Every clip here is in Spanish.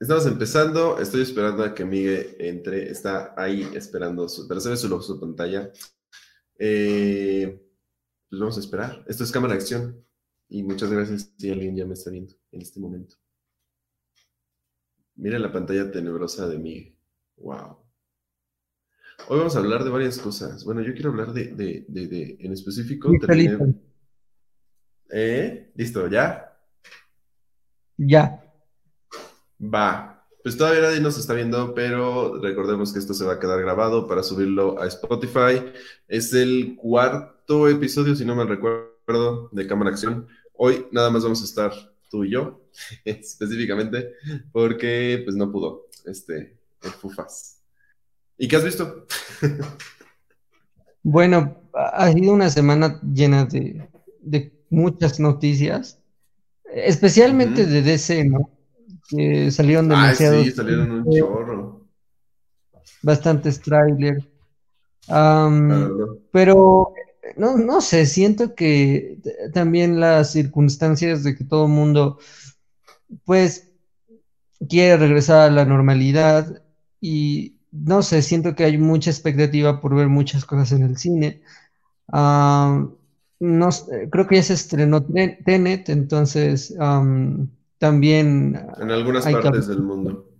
Estamos empezando, estoy esperando a que Miguel entre, está ahí esperando, su, pero se ve su, su pantalla. Eh, pues vamos a esperar. Esto es cámara de acción. Y muchas gracias si alguien ya me está viendo en este momento. Mira la pantalla tenebrosa de Miguel. Wow. Hoy vamos a hablar de varias cosas. Bueno, yo quiero hablar de, de, de, de en específico. Listo, terminé- listo. ¿Eh? ¿Listo? ¿Ya? Ya. Va. Pues todavía nadie nos está viendo, pero recordemos que esto se va a quedar grabado para subirlo a Spotify. Es el cuarto episodio, si no me recuerdo, de Cámara Acción. Hoy nada más vamos a estar tú y yo, específicamente, porque pues no pudo, este, el Fufas. ¿Y qué has visto? Bueno, ha sido una semana llena de, de muchas noticias, especialmente de DC, ¿no? Que salieron Ay, demasiados, sí, salieron un eh, chorro. bastantes trailers. Pero no, no sé, siento que también las circunstancias de que todo el mundo, pues, quiere regresar a la normalidad y no sé, siento que hay mucha expectativa por ver muchas cosas en el cine. No creo que ya se estrenó Ten- Tenet, entonces también En algunas hay partes del mundo.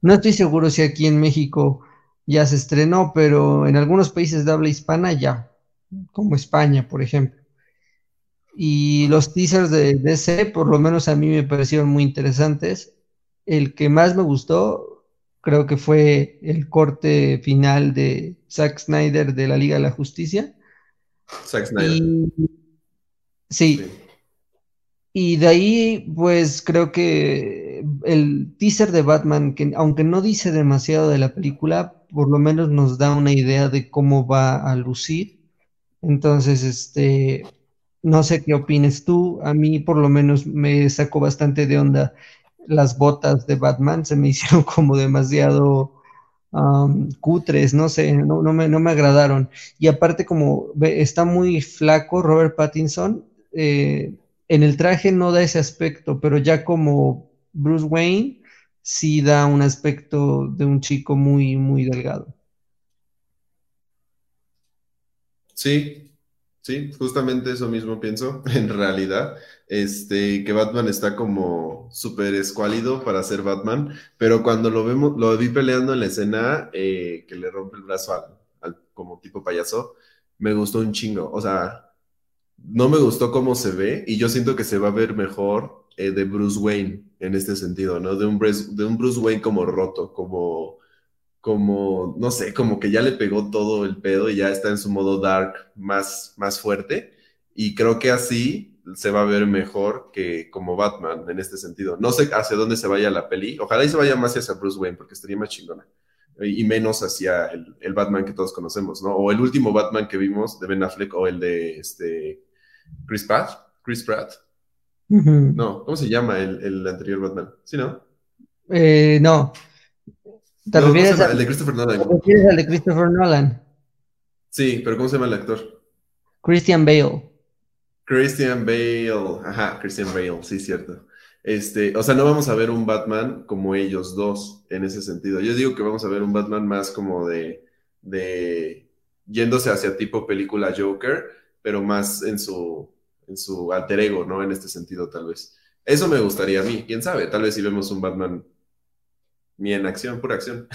no estoy seguro si aquí en México ya se estrenó, pero en algunos países de habla hispana ya, como España, por ejemplo. Y los teasers de DC, por lo menos a mí me parecieron muy interesantes. El que más me gustó, creo que fue el corte final de Zack Snyder de la Liga de la Justicia. Zack Snyder. Y sí, Sí. Y de ahí, pues creo que el teaser de Batman, que aunque no dice demasiado de la película, por lo menos nos da una idea de cómo va a lucir. Entonces, este, no sé qué opines tú. A mí, por lo menos, me sacó bastante de onda las botas de Batman. Se me hicieron como demasiado am, cutres, no sé, no, no me, no me agradaron. Y aparte, como está muy flaco Robert Pattinson, eh, en el traje no da ese aspecto, pero ya como Bruce Wayne sí da un aspecto de un chico muy, muy delgado. Sí, sí, justamente eso mismo pienso, en realidad, este, que Batman está como súper escuálido para ser Batman, pero cuando lo vemos, lo vi peleando en la escena eh, que le rompe el brazo al, al- como tipo payaso, me gustó un chingo, o sea, no me gustó cómo se ve y yo siento que se va a ver mejor eh, de Bruce Wayne en este sentido, ¿no? De un Bruce, de un Bruce Wayne como roto, como como, no sé, como que ya le pegó todo el pedo y ya está en su modo dark más, más fuerte. Y creo que así se va a ver mejor que como Batman en este sentido. No sé hacia dónde se vaya la peli. Ojalá y se vaya más hacia Bruce Wayne porque estaría más chingona. Y menos hacia el, el Batman que todos conocemos, ¿no? O el último Batman que vimos de Ben Affleck o el de este Chris Pratt. Chris Pratt. No, ¿cómo se llama el, el anterior Batman? ¿Sí, no? Eh, no, ¿te No, ¿cómo se refieres de Christopher te Nolan. refieres al de Christopher Nolan? Sí, pero ¿cómo se llama el actor? Christian Bale. Christian Bale, ajá, Christian Bale, sí, cierto. Este, o sea, no vamos a ver un Batman como ellos dos en ese sentido. Yo digo que vamos a ver un Batman más como de, de yéndose hacia tipo película Joker, pero más en su, en su alter ego, ¿no? En este sentido, tal vez. Eso me gustaría a mí, quién sabe, tal vez si vemos un Batman ni en acción, pura acción.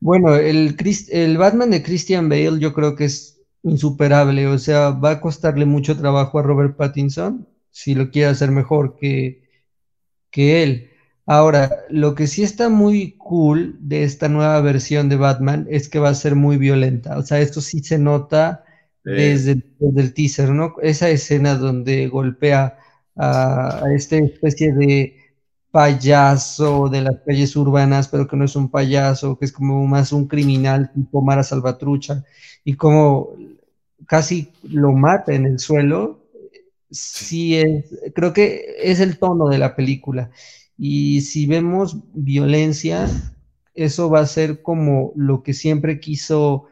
Bueno, el, el Batman de Christian Bale yo creo que es insuperable, o sea, va a costarle mucho trabajo a Robert Pattinson si lo quiere hacer mejor que, que él. Ahora, lo que sí está muy cool de esta nueva versión de Batman es que va a ser muy violenta, o sea, esto sí se nota desde, desde el teaser, ¿no? Esa escena donde golpea a, a esta especie de payaso de las calles urbanas, pero que no es un payaso, que es como más un criminal tipo Mara Salvatrucha, y como casi lo mata en el suelo, sí es, creo que es el tono de la película. Y si vemos violencia, eso va a ser como lo que siempre quiso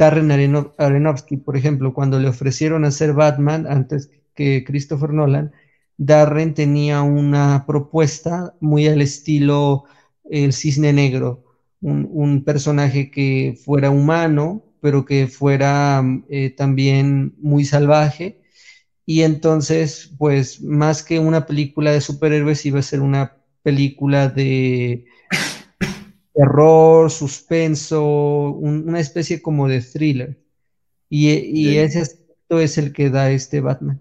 Darren Aronofsky, por ejemplo, cuando le ofrecieron hacer Batman antes que Christopher Nolan, Darren tenía una propuesta muy al estilo el cisne negro, un, personaje que fuera humano, pero que fuera eh, también muy salvaje. Y entonces, pues más que una película de superhéroes, iba a ser una película de terror, suspenso, una especie como de thriller. Y, ese aspecto es el que da este Batman.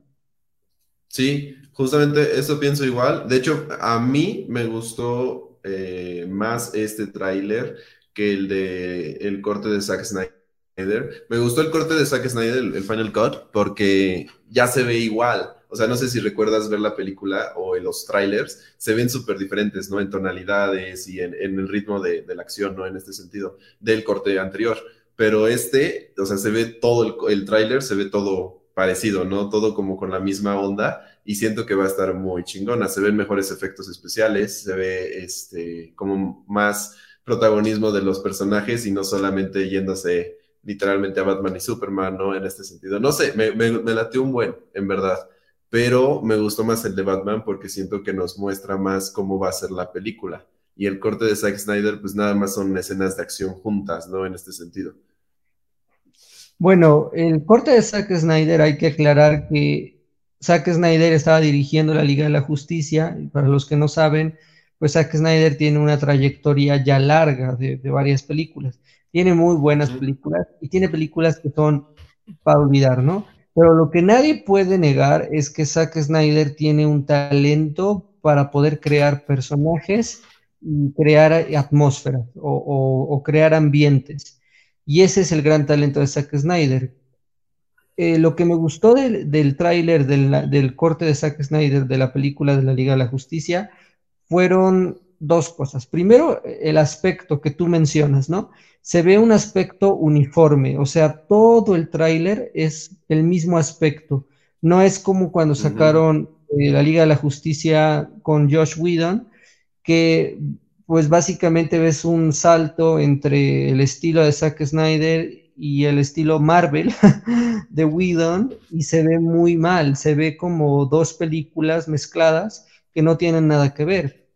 Sí, justamente eso pienso igual. De hecho, a mí me gustó eh, más este tráiler que el de el corte de Zack Snyder. Me gustó el corte de Zack Snyder, el Final Cut, porque ya se ve igual. O sea, no sé si recuerdas ver la película o en los trailers, se ven súper diferentes, ¿no? En tonalidades y en, el ritmo de, la acción, ¿no? En este sentido, del corte anterior. Pero este, o sea, se ve todo el, el tráiler, se ve todo parecido, ¿no? Todo como con la misma onda y siento que va a estar muy chingona. Se ven mejores efectos especiales, se ve este, como más protagonismo de los personajes y no solamente yéndose literalmente a Batman y Superman, ¿no? En este sentido. No sé, me, me, me latió un buen, en verdad pero me gustó más el de Batman porque siento que nos muestra más cómo va a ser la película. Y el corte de Zack Snyder, pues nada más son escenas de acción juntas, ¿no? En este sentido. Bueno, el corte de Zack Snyder hay que aclarar que Zack Snyder estaba dirigiendo la Liga de la Justicia, y para los que no saben, pues Zack Snyder tiene una trayectoria ya larga de, de varias películas. Tiene muy buenas películas y tiene películas que son para olvidar, ¿no? Pero lo que nadie puede negar es que Zack Snyder tiene un talento para poder crear personajes y crear atmósferas o, crear ambientes. Y ese es el gran talento de Zack Snyder. Eh, lo que me gustó del, tráiler, del, del, corte de Zack Snyder de la película de la Liga de la Justicia, fueron dos cosas. Primero, el aspecto que tú mencionas, ¿no? Se ve un aspecto uniforme, o sea, todo el tráiler es el mismo aspecto. No es como cuando sacaron eh, la Liga de la Justicia con Josh Whedon, que pues básicamente ves un salto entre el estilo de Zack Snyder y el estilo Marvel de Whedon y se ve muy mal, se ve como dos películas mezcladas que no tienen nada que ver.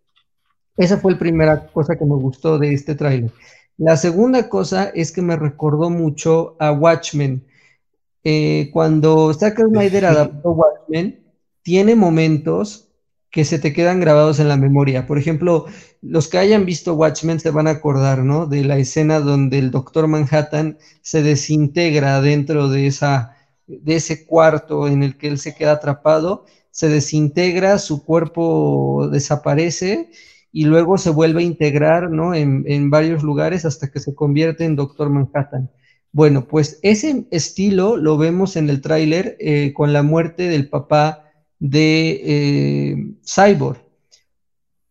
Esa fue la primera cosa que me gustó de este tráiler. La segunda cosa es que me recordó mucho a Watchmen. Eh, cuando Zack Snyder adaptó Watchmen, tiene momentos que se te quedan grabados en la memoria. Por ejemplo, los que hayan visto Watchmen se van a acordar, ¿no? De la escena donde el Doctor Manhattan se desintegra dentro de, esa, de ese cuarto en el que él se queda atrapado, se desintegra, su cuerpo desaparece y luego se vuelve a integrar ¿no? en, varios lugares hasta que se convierte en Doctor Manhattan. Bueno, pues ese estilo lo vemos en el tráiler eh, con la muerte del papá de eh, Cyborg.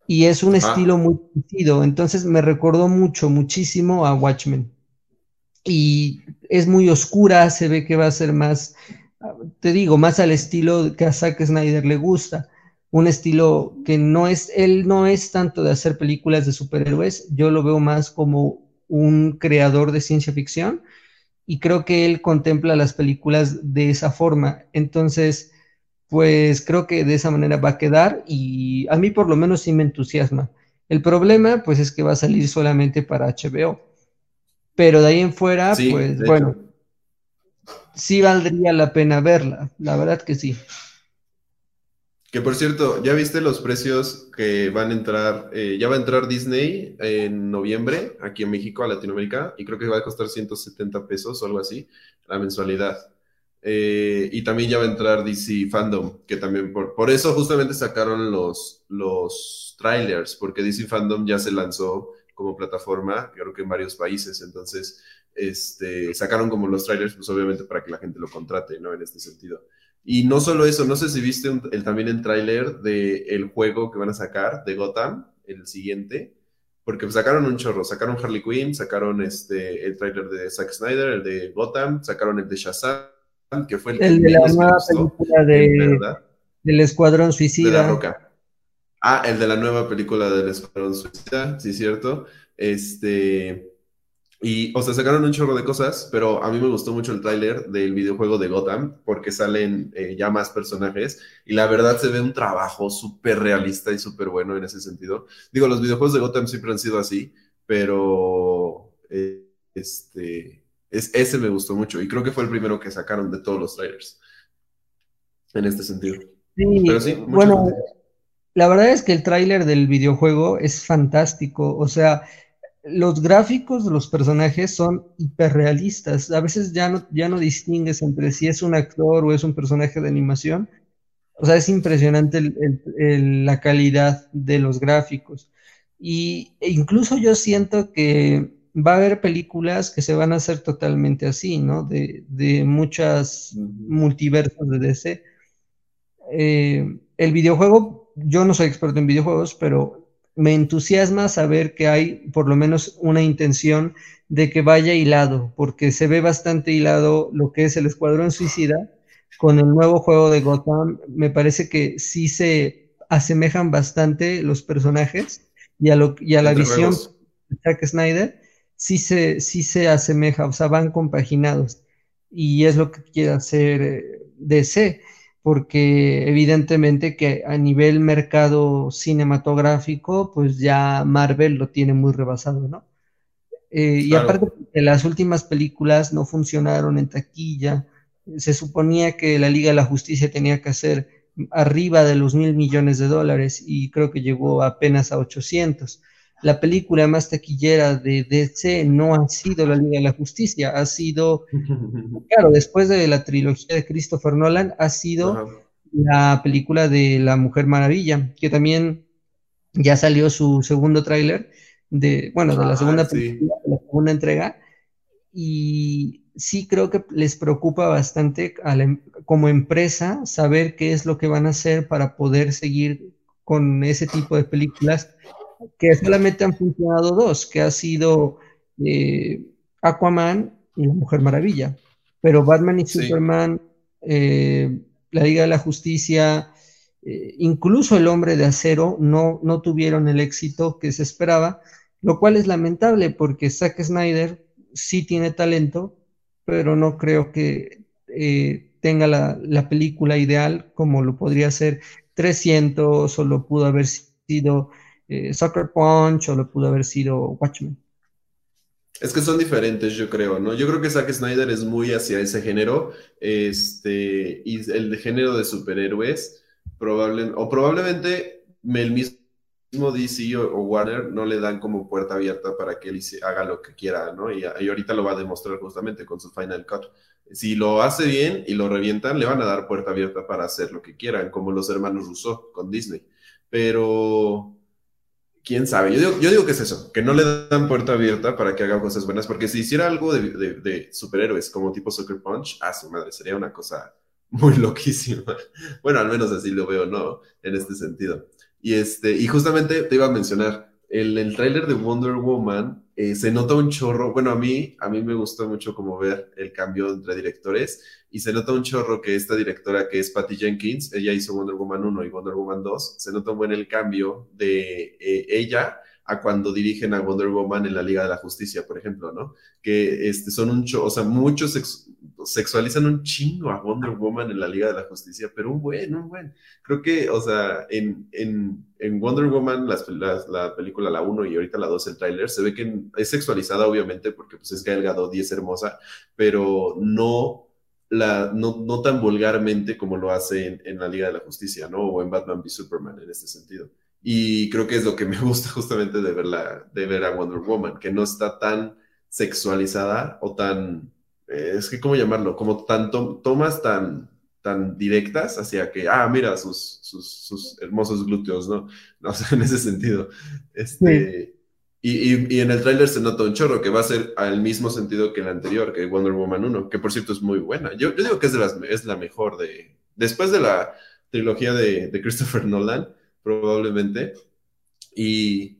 Y es un estilo muy parecido, entonces me recordó mucho, muchísimo a Watchmen. Y es muy oscura, se ve que va a ser más, te digo, más al estilo que a Zack Snyder le gusta un estilo que no es, él no es tanto de hacer películas de superhéroes, yo lo veo más como un creador de ciencia ficción y creo que él contempla las películas de esa forma. Entonces, pues creo que de esa manera va a quedar y a mí por lo menos sí me entusiasma. El problema, pues es que va a salir solamente para HBO. Pero de ahí en fuera, pues bueno, sí valdría la pena verla, la verdad que sí. Que por cierto, ¿ya viste los precios que van a entrar? Eh, ya va a entrar Disney en noviembre aquí en México, a Latinoamérica, y creo que va a costar 170 pesos o algo así, la mensualidad. Eh, y también ya va a entrar DC Fandom, que también por, por eso justamente sacaron los, los trailers, porque DC Fandom ya se lanzó como plataforma, creo que en varios países, entonces este, sacaron como los trailers, pues obviamente para que la gente lo contrate, ¿no? En este sentido. Y no solo eso, no sé si viste el, también el tráiler del juego que van a sacar de Gotham, el siguiente, porque sacaron un chorro, sacaron Harley Quinn, sacaron este, el tráiler de Zack Snyder, el de Gotham, sacaron el de Shazam, que fue el, el de la nueva película de, del Escuadrón Suicida. De Roca. Ah, el de la nueva película del Escuadrón Suicida, sí, cierto. Este, Y, o sea, sacaron un chorro de cosas, pero a mí me gustó mucho el tráiler del videojuego de Gotham, porque salen eh, ya más personajes, y la verdad se ve un trabajo súper realista y súper bueno en ese sentido. Digo, los videojuegos de Gotham siempre han sido así, pero eh, este, es, ese me gustó mucho, y creo que fue el primero que sacaron de todos los trailers, en este sentido. Sí, bueno, la verdad es que el tráiler del videojuego es fantástico, o sea los gráficos de los personajes son hiperrealistas. A veces ya no, ya no distingues entre si es un actor o es un personaje de animación. O sea, es impresionante la calidad de los gráficos. Y e incluso yo siento que va a haber películas que se van a hacer totalmente así, ¿no? De, muchas multiversos de DC. Eh, el videojuego, yo no soy experto en videojuegos, pero me entusiasma saber que hay por lo menos una intención de que vaya hilado, porque se ve bastante hilado lo que es el Escuadrón Suicida con el nuevo juego de Gotham. Me parece que sí se asemejan bastante los personajes y a, lo, y a la visión de Zack Snyder, sí se, sí se asemeja, o sea, van compaginados. Y es lo que quiere hacer eh, DC porque evidentemente que a nivel mercado cinematográfico, pues ya Marvel lo tiene muy rebasado, ¿no? Eh, y aparte que las últimas películas no funcionaron en taquilla, se suponía que la Liga de la Justicia tenía que hacer arriba de los mil millones de dólares y creo que llegó apenas a 800 la película más taquillera de DC no ha sido La Liga de la Justicia, ha sido, claro, después de la trilogía de Christopher Nolan, ha sido la película de La Mujer Maravilla, que también ya salió su segundo tráiler, de, bueno, de la ah, segunda película, de la segunda entrega, y sí creo que les preocupa bastante em, como empresa saber qué es lo que van a hacer para poder seguir con ese tipo de películas que solamente han funcionado dos, que ha sido eh, Aquaman y La Mujer Maravilla. Pero Batman y Superman, eh, la Liga de la Justicia, eh, incluso El Hombre de Acero, no, no tuvieron el éxito que se esperaba, lo cual es lamentable porque Zack Snyder sí tiene talento, pero no creo que tenga la, la, película ideal como lo podría ser 300 o lo pudo haber sido eh, Soccer Punch o lo pudo haber sido Watchmen. Es que son diferentes, yo creo, ¿no? Yo creo que Zack Snyder es muy hacia ese género, este, y el de género de superhéroes, probable, o probablemente el mismo DC o, Warner no le dan como puerta abierta para que él haga lo que quiera, ¿no? Y, y, ahorita lo va a demostrar justamente con su Final Cut. Si lo hace bien y lo revientan, le van a dar puerta abierta para hacer lo que quieran, como los hermanos Russo con Disney. Pero quién sabe. Yo digo, yo digo que es eso, que no le dan puerta abierta para que haga cosas buenas, porque si hiciera algo de, superhéroes como tipo Soccer Punch, a su madre, sería una cosa muy loquísima. Bueno, al menos así lo veo, ¿no? En este sentido. Y, este, y justamente te iba a mencionar, el, el tráiler de Wonder Woman eh, se nota un chorro, bueno, a mí, a mí me gustó mucho como ver el cambio entre directores y se nota un chorro que esta directora que es Patty Jenkins, ella hizo Wonder Woman 1 y Wonder Woman 2, se nota un buen el cambio de eh, ella a cuando dirigen a Wonder Woman en la Liga de la Justicia, por ejemplo, ¿no? Que este, son un, o sea, muchos sexualizan un chingo a Wonder Woman en la Liga de la Justicia, pero un buen, un buen. Creo que, o sea, en, en, en Wonder Woman, las, la película, la 1 y ahorita la 2, el tráiler, se ve que es sexualizada, obviamente, porque pues es Gal Gadot y es hermosa, pero no, la, no, no tan vulgarmente como lo hace en, en, la Liga de la Justicia, ¿no? O en Batman v Superman, en este sentido. Y creo que es lo que me gusta justamente de, verla, de ver a Wonder Woman, que no está tan sexualizada o tan eh, es que, ¿cómo llamarlo? Como tanto, tomas tan, tan directas hacia que, ah, mira sus, sus, hermosos glúteos, ¿no? ¿no? sé, en ese sentido. Este, y, y, en el tráiler se nota un chorro que va a ser al mismo sentido que el anterior, que Wonder Woman 1, que por cierto es muy buena. Yo, yo digo que es, de las, es la mejor de... Después de la trilogía de, de Christopher Nolan, probablemente. Y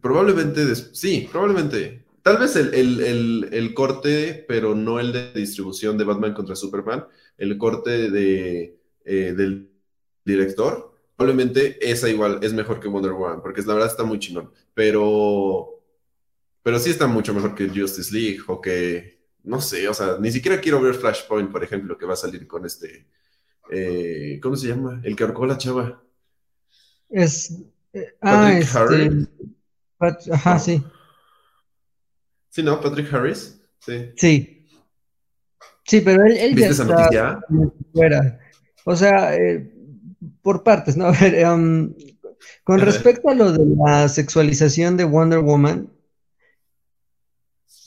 probablemente, sí, probablemente Tal vez el, corte, pero no el de distribución de Batman contra Superman, el corte de, eh, del director, probablemente esa igual es mejor que Wonder Woman, porque la verdad está muy chingón. Pero, pero sí está mucho mejor que Justice League o que, no sé, o sea, ni siquiera quiero ver Flashpoint, por ejemplo, que va a salir con este, eh, ¿cómo se llama? El que ahorcó la chava. Es, eh, ah, este, ajá, sí. Sí, ¿no? Patrick Harris. Sí. Sí. Sí, pero él, él ya está fuera. O sea, eh, por partes, ¿no? A ver, um, con respecto a lo de la sexualización de Wonder Woman,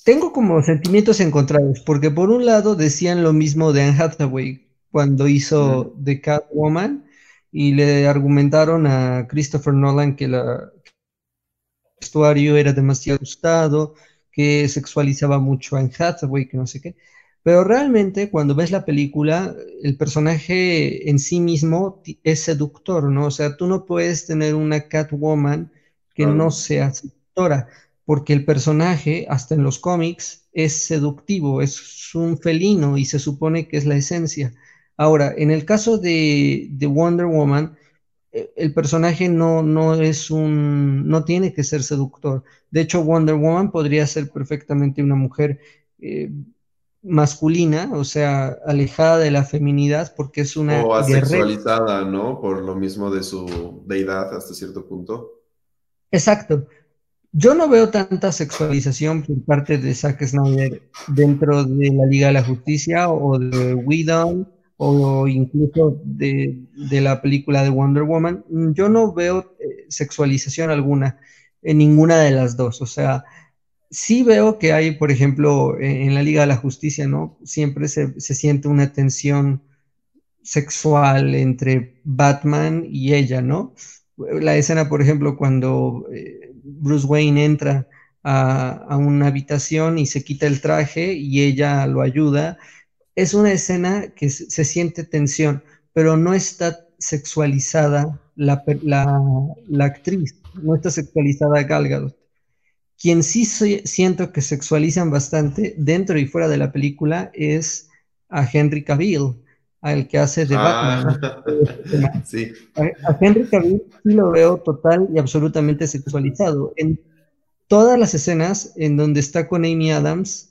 tengo como sentimientos encontrados, porque por un lado decían lo mismo de Anne Hathaway cuando hizo The Catwoman y le argumentaron a Christopher Nolan que la, el vestuario era demasiado ajustado, que sexualizaba mucho a Anne Hathaway, que no sé qué. Pero realmente cuando ves la película, el personaje en sí mismo es seductor, ¿no? O sea, tú no puedes tener una Catwoman que no sea seductora, porque el personaje, hasta en los cómics, es seductivo, es un felino y se supone que es la esencia. Ahora, en el caso de, de Wonder Woman, eh, el personaje no, no es un, no tiene que ser seductor. De hecho, Wonder Woman podría ser perfectamente una mujer eh, masculina, o sea, alejada de la feminidad, porque es una o asexualizada, ¿no? Por lo mismo de su deidad hasta cierto punto. Exacto. Yo no veo tanta sexualización por parte de Zack Snyder dentro de la Liga de la Justicia o de Widow o incluso de, la película de Wonder Woman. Yo no veo eh, sexualización alguna en ninguna de las dos. O sea, sí veo que hay, por ejemplo, en la Liga de la Justicia, ¿no? Siempre se, siente una tensión sexual entre Batman y ella, ¿no? La escena, por ejemplo, cuando eh, Bruce Wayne entra a, a, una habitación y se quita el traje y ella lo ayuda, es una escena que se, siente tensión, pero no está sexualizada la, la actriz, no está sexualizada Gal Gadot. Quien sí siento que sexualizan bastante dentro y fuera de la película es a Henry Cavill, al que hace de Batman. Ah, sí. a, Henry Cavill sí lo veo total y absolutamente sexualizado. En todas las escenas en donde está con Amy Adams,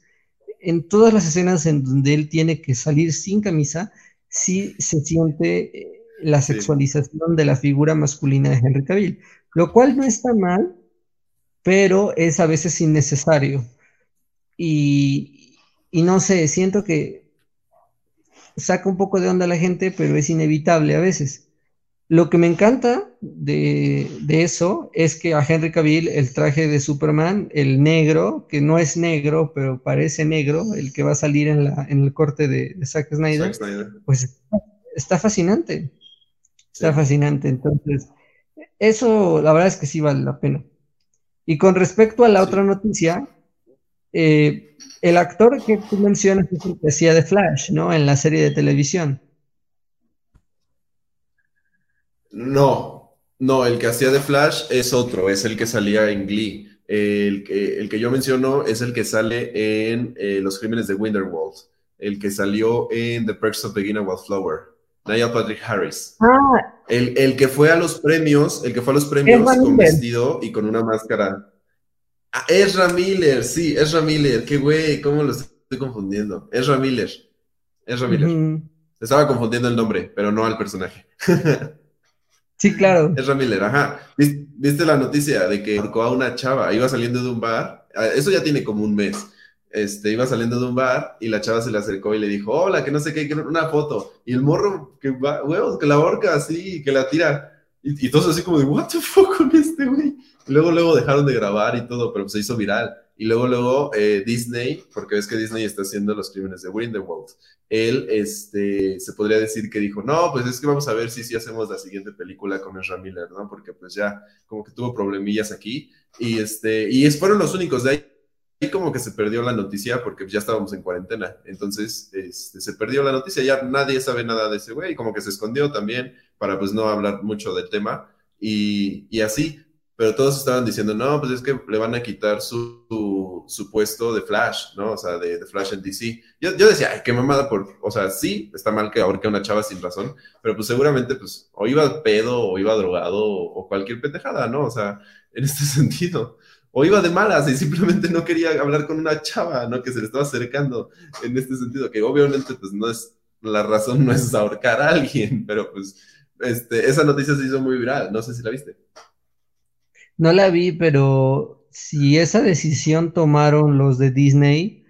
en todas las escenas en donde él tiene que salir sin camisa, sí se siente eh, la sexualización de la figura masculina de Henry Cavill, lo cual no está mal, pero es a veces innecesario. Y, no sé, siento que saca un poco de onda a la gente, pero es inevitable a veces. Lo que me encanta de, eso es que a Henry Cavill el traje de Superman, el negro, que no es negro, pero parece negro, el que va a salir en, la, en el corte de, Zack, Snyder, pues está fascinante. Está fascinante. Entonces, eso la verdad es que sí vale la pena. Y con respecto a la otra noticia, eh, el actor que tú mencionas es el que hacía de Flash, ¿no? En la serie de televisión. No, no, el que hacía de Flash es otro, es el que salía en Glee. El que, el que yo menciono es el que sale en eh, Los Crímenes de Winterwald, el que salió en The Perks of Beginner Wildflower. Niall Patrick Harris. Ah. El, que fue a los premios, el que fue a los premios con vestido y con una máscara. Ah, Ezra Miller, sí, Ezra Miller, qué güey, ¿cómo lo estoy confundiendo? Ezra Miller, Ezra Miller. Estaba confundiendo el nombre, pero no al personaje. sí, claro. Ezra Miller, ajá. ¿Viste la noticia de que ahorcó a una chava? Iba saliendo de un bar, ah, eso ya tiene como un mes este, iba saliendo de un bar y la chava se le acercó y le dijo, hola, que no sé qué, que una foto. Y el morro, que va, huevos, que la horca así, que la tira. Y, y, todos así como de, what the fuck con este güey. Luego, luego dejaron de grabar y todo, pero se hizo viral. Y luego, luego eh, Disney, porque ves que Disney está haciendo los crímenes de Grindelwald, él, este, se podría decir que dijo, no, pues es que vamos a ver si, si hacemos la siguiente película con Ezra Miller, ¿no? Porque pues ya como que tuvo problemillas aquí. Y, este, y fueron los únicos de ahí y como que se perdió la noticia porque ya estábamos en cuarentena. Entonces, este, se perdió la noticia, ya nadie sabe nada de ese güey, como que se escondió también para pues no hablar mucho del tema y, y así. Pero todos estaban diciendo, no, pues es que le van a quitar su, su, puesto de Flash, ¿no? O sea, de, de, Flash en DC. Yo, yo decía, ay, qué mamada, por, o sea, sí, está mal que ahorque a una chava sin razón, pero pues seguramente, pues, o iba pedo, o iba drogado, o, o cualquier pendejada, ¿no? O sea, en este sentido. o iba de malas y simplemente no quería hablar con una chava, ¿no? Que se le estaba acercando en este sentido, que obviamente pues no es, la razón no es ahorcar a alguien, pero pues este, esa noticia se hizo muy viral, no sé si la viste. No la vi, pero si esa decisión tomaron los de Disney,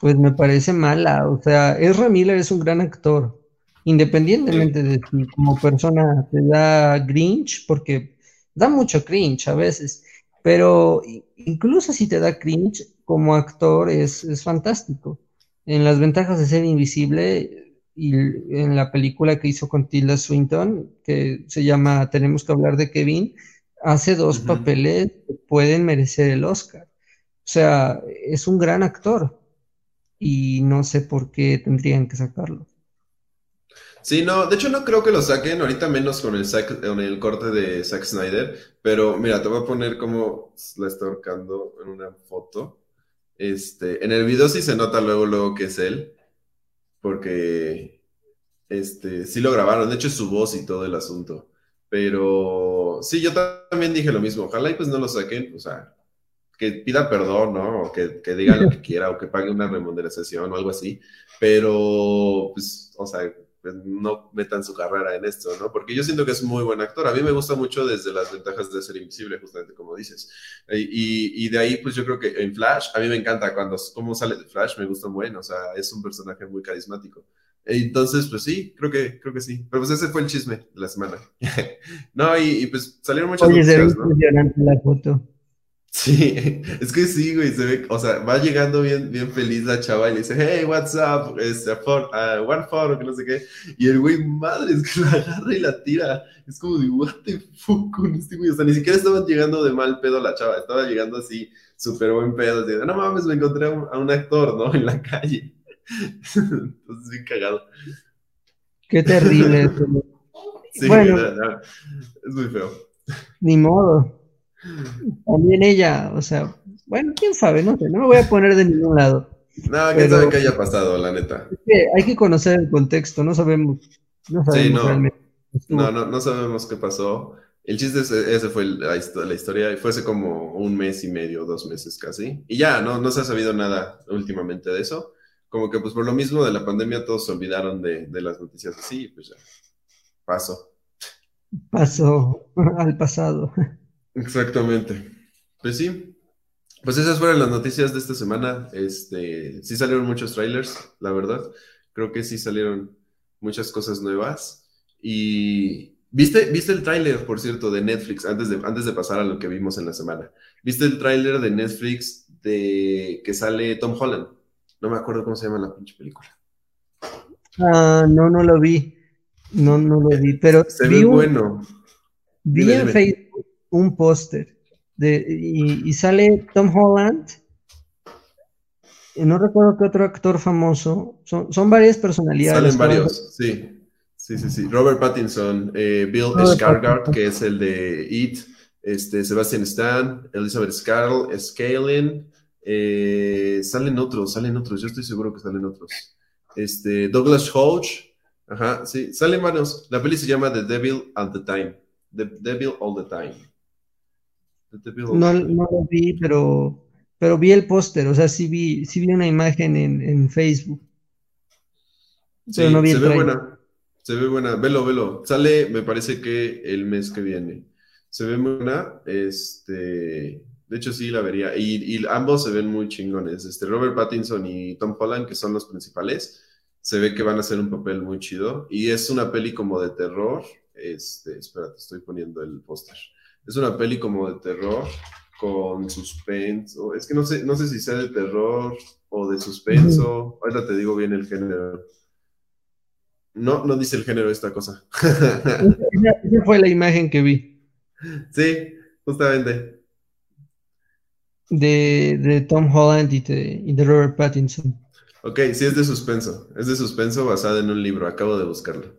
pues me parece mala. O sea, Ezra Miller es un gran actor, independientemente de si como persona te da Grinch, porque da mucho cringe a veces, pero incluso si te da cringe, como actor es, es fantástico. En las ventajas de ser invisible y en la película que hizo con Tilda Swinton, que se llama Tenemos que hablar de Kevin, hace dos papeles que pueden merecer el Oscar. O sea, es un gran actor y no sé por qué tendrían que sacarlo. Sí, no, de hecho no creo que lo saquen, ahorita menos con el, con el corte de Zack Snyder, pero mira, te voy a poner como la está ahorcando en una foto. Este, en el video sí se nota luego, luego que es él, porque este, sí lo grabaron, de hecho es su voz y todo el asunto. Pero sí, yo también dije lo mismo, ojalá y pues no lo saquen, o sea, que pida perdón, ¿no? O que, que diga lo que quiera, o que pague una remuneración o algo así, pero pues, o sea, pues, no metan su carrera en esto, ¿no? Porque yo siento que es muy buen actor. A mí me gusta mucho desde las ventajas de ser invisible, justamente como dices. Y, y de ahí, pues yo creo que en Flash, a mí me encanta cuando, cómo sale de Flash, me gusta muy, o sea, es un personaje muy carismático. Entonces, pues sí, creo que, creo que sí. Pero pues ese fue el chisme de la semana. no, y, pues salieron muchas Oye, noticias, ¿no? la foto. Sí, es que sí, güey, se ve, o sea, va llegando bien, bien feliz la chava y le dice, hey, what's up, este, for, uh, one for, que no sé qué, y el güey, madre, es que la agarra y la tira, es como de, what the fuck con este güey, o sea, ni siquiera estaban llegando de mal pedo la chava, estaba llegando así, súper buen pedo, de, no mames, me encontré a un, actor, ¿no? En la calle, entonces, bien cagado. Qué terrible. sí, bueno, es muy feo. Ni modo. También ella, o sea, bueno, quién sabe, no sé, no me voy a poner de ningún lado. No, quién sabe qué haya pasado, la neta. hay que conocer el contexto, no sabemos, no sabemos realmente. No, no, no sabemos qué pasó. El chiste es, ese fue la, la, historia, y fue hace como un mes y medio, dos meses casi. Y ya, no, no se ha sabido nada últimamente de eso. Como que pues por lo mismo de la pandemia todos se olvidaron de, de las noticias así, pues ya, pasó. Pasó al pasado. Exactamente. Pues sí. Pues esas fueron las noticias de esta semana. Este, sí salieron muchos trailers, la verdad. Creo que sí salieron muchas cosas nuevas. Y ¿viste, viste el tráiler, por cierto, de Netflix, antes de, antes de pasar a lo que vimos en la semana? ¿Viste el tráiler de Netflix de que sale Tom Holland? No me acuerdo cómo se llama la pinche película. Ah, no, no lo vi. No, no lo vi, pero se ve bueno. Vi en Facebook un póster y, y, sale Tom Holland. Y no recuerdo qué otro actor famoso. Son, son varias personalidades. Salen varios, sí. Sí, sí, sí. Robert Pattinson, eh, Bill Skarsgård, que es el de It, este, Sebastian Stan, Elizabeth Scarl, Scalen, eh, salen otros, salen otros, yo estoy seguro que salen otros. Este, Douglas Hodge, ajá, sí, salen varios. La peli se llama The Devil at the Time, The Devil All the Time. No, no lo vi, pero, pero vi el póster, o sea, sí vi, sí vi una imagen en, Facebook. Sí, se ve buena. Se ve buena. Velo, velo. Sale, me parece que el mes que viene. Se ve buena. Este. De hecho, sí la vería. Y, ambos se ven muy chingones. Este, Robert Pattinson y Tom Holland, que son los principales, se ve que van a hacer un papel muy chido. Y es una peli como de terror. Este, espera, te estoy poniendo el póster. Es una peli como de terror con suspenso. Es que no sé, no sé si sea de terror o de suspenso. Ahorita te digo bien el género. No, no dice el género esta cosa. esa, fue la imagen que vi. Sí, justamente. De, de Tom Holland y de, y de Robert Pattinson. Ok, sí es de suspenso. Es de suspenso basado en un libro. Acabo de buscarlo.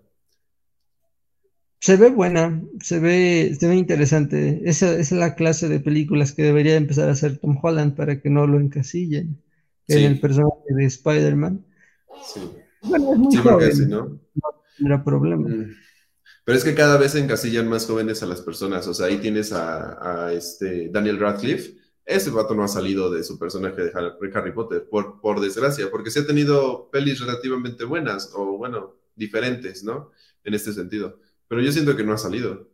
Se ve buena, se ve, se ve interesante. Esa, es la clase de películas que debería empezar a hacer Tom Holland para que no lo encasillen en el personaje de Spider-Man. Sí. Bueno, es muy joven, ¿no? tendrá problema. Mm. Pero es que cada vez encasillan más jóvenes a las personas. O sea, ahí tienes a, este Daniel Radcliffe. Ese vato no ha salido de su personaje de Harry Potter, por, desgracia, porque sí ha tenido pelis relativamente buenas o, bueno, diferentes, ¿no? En este sentido. Pero yo siento que no ha salido.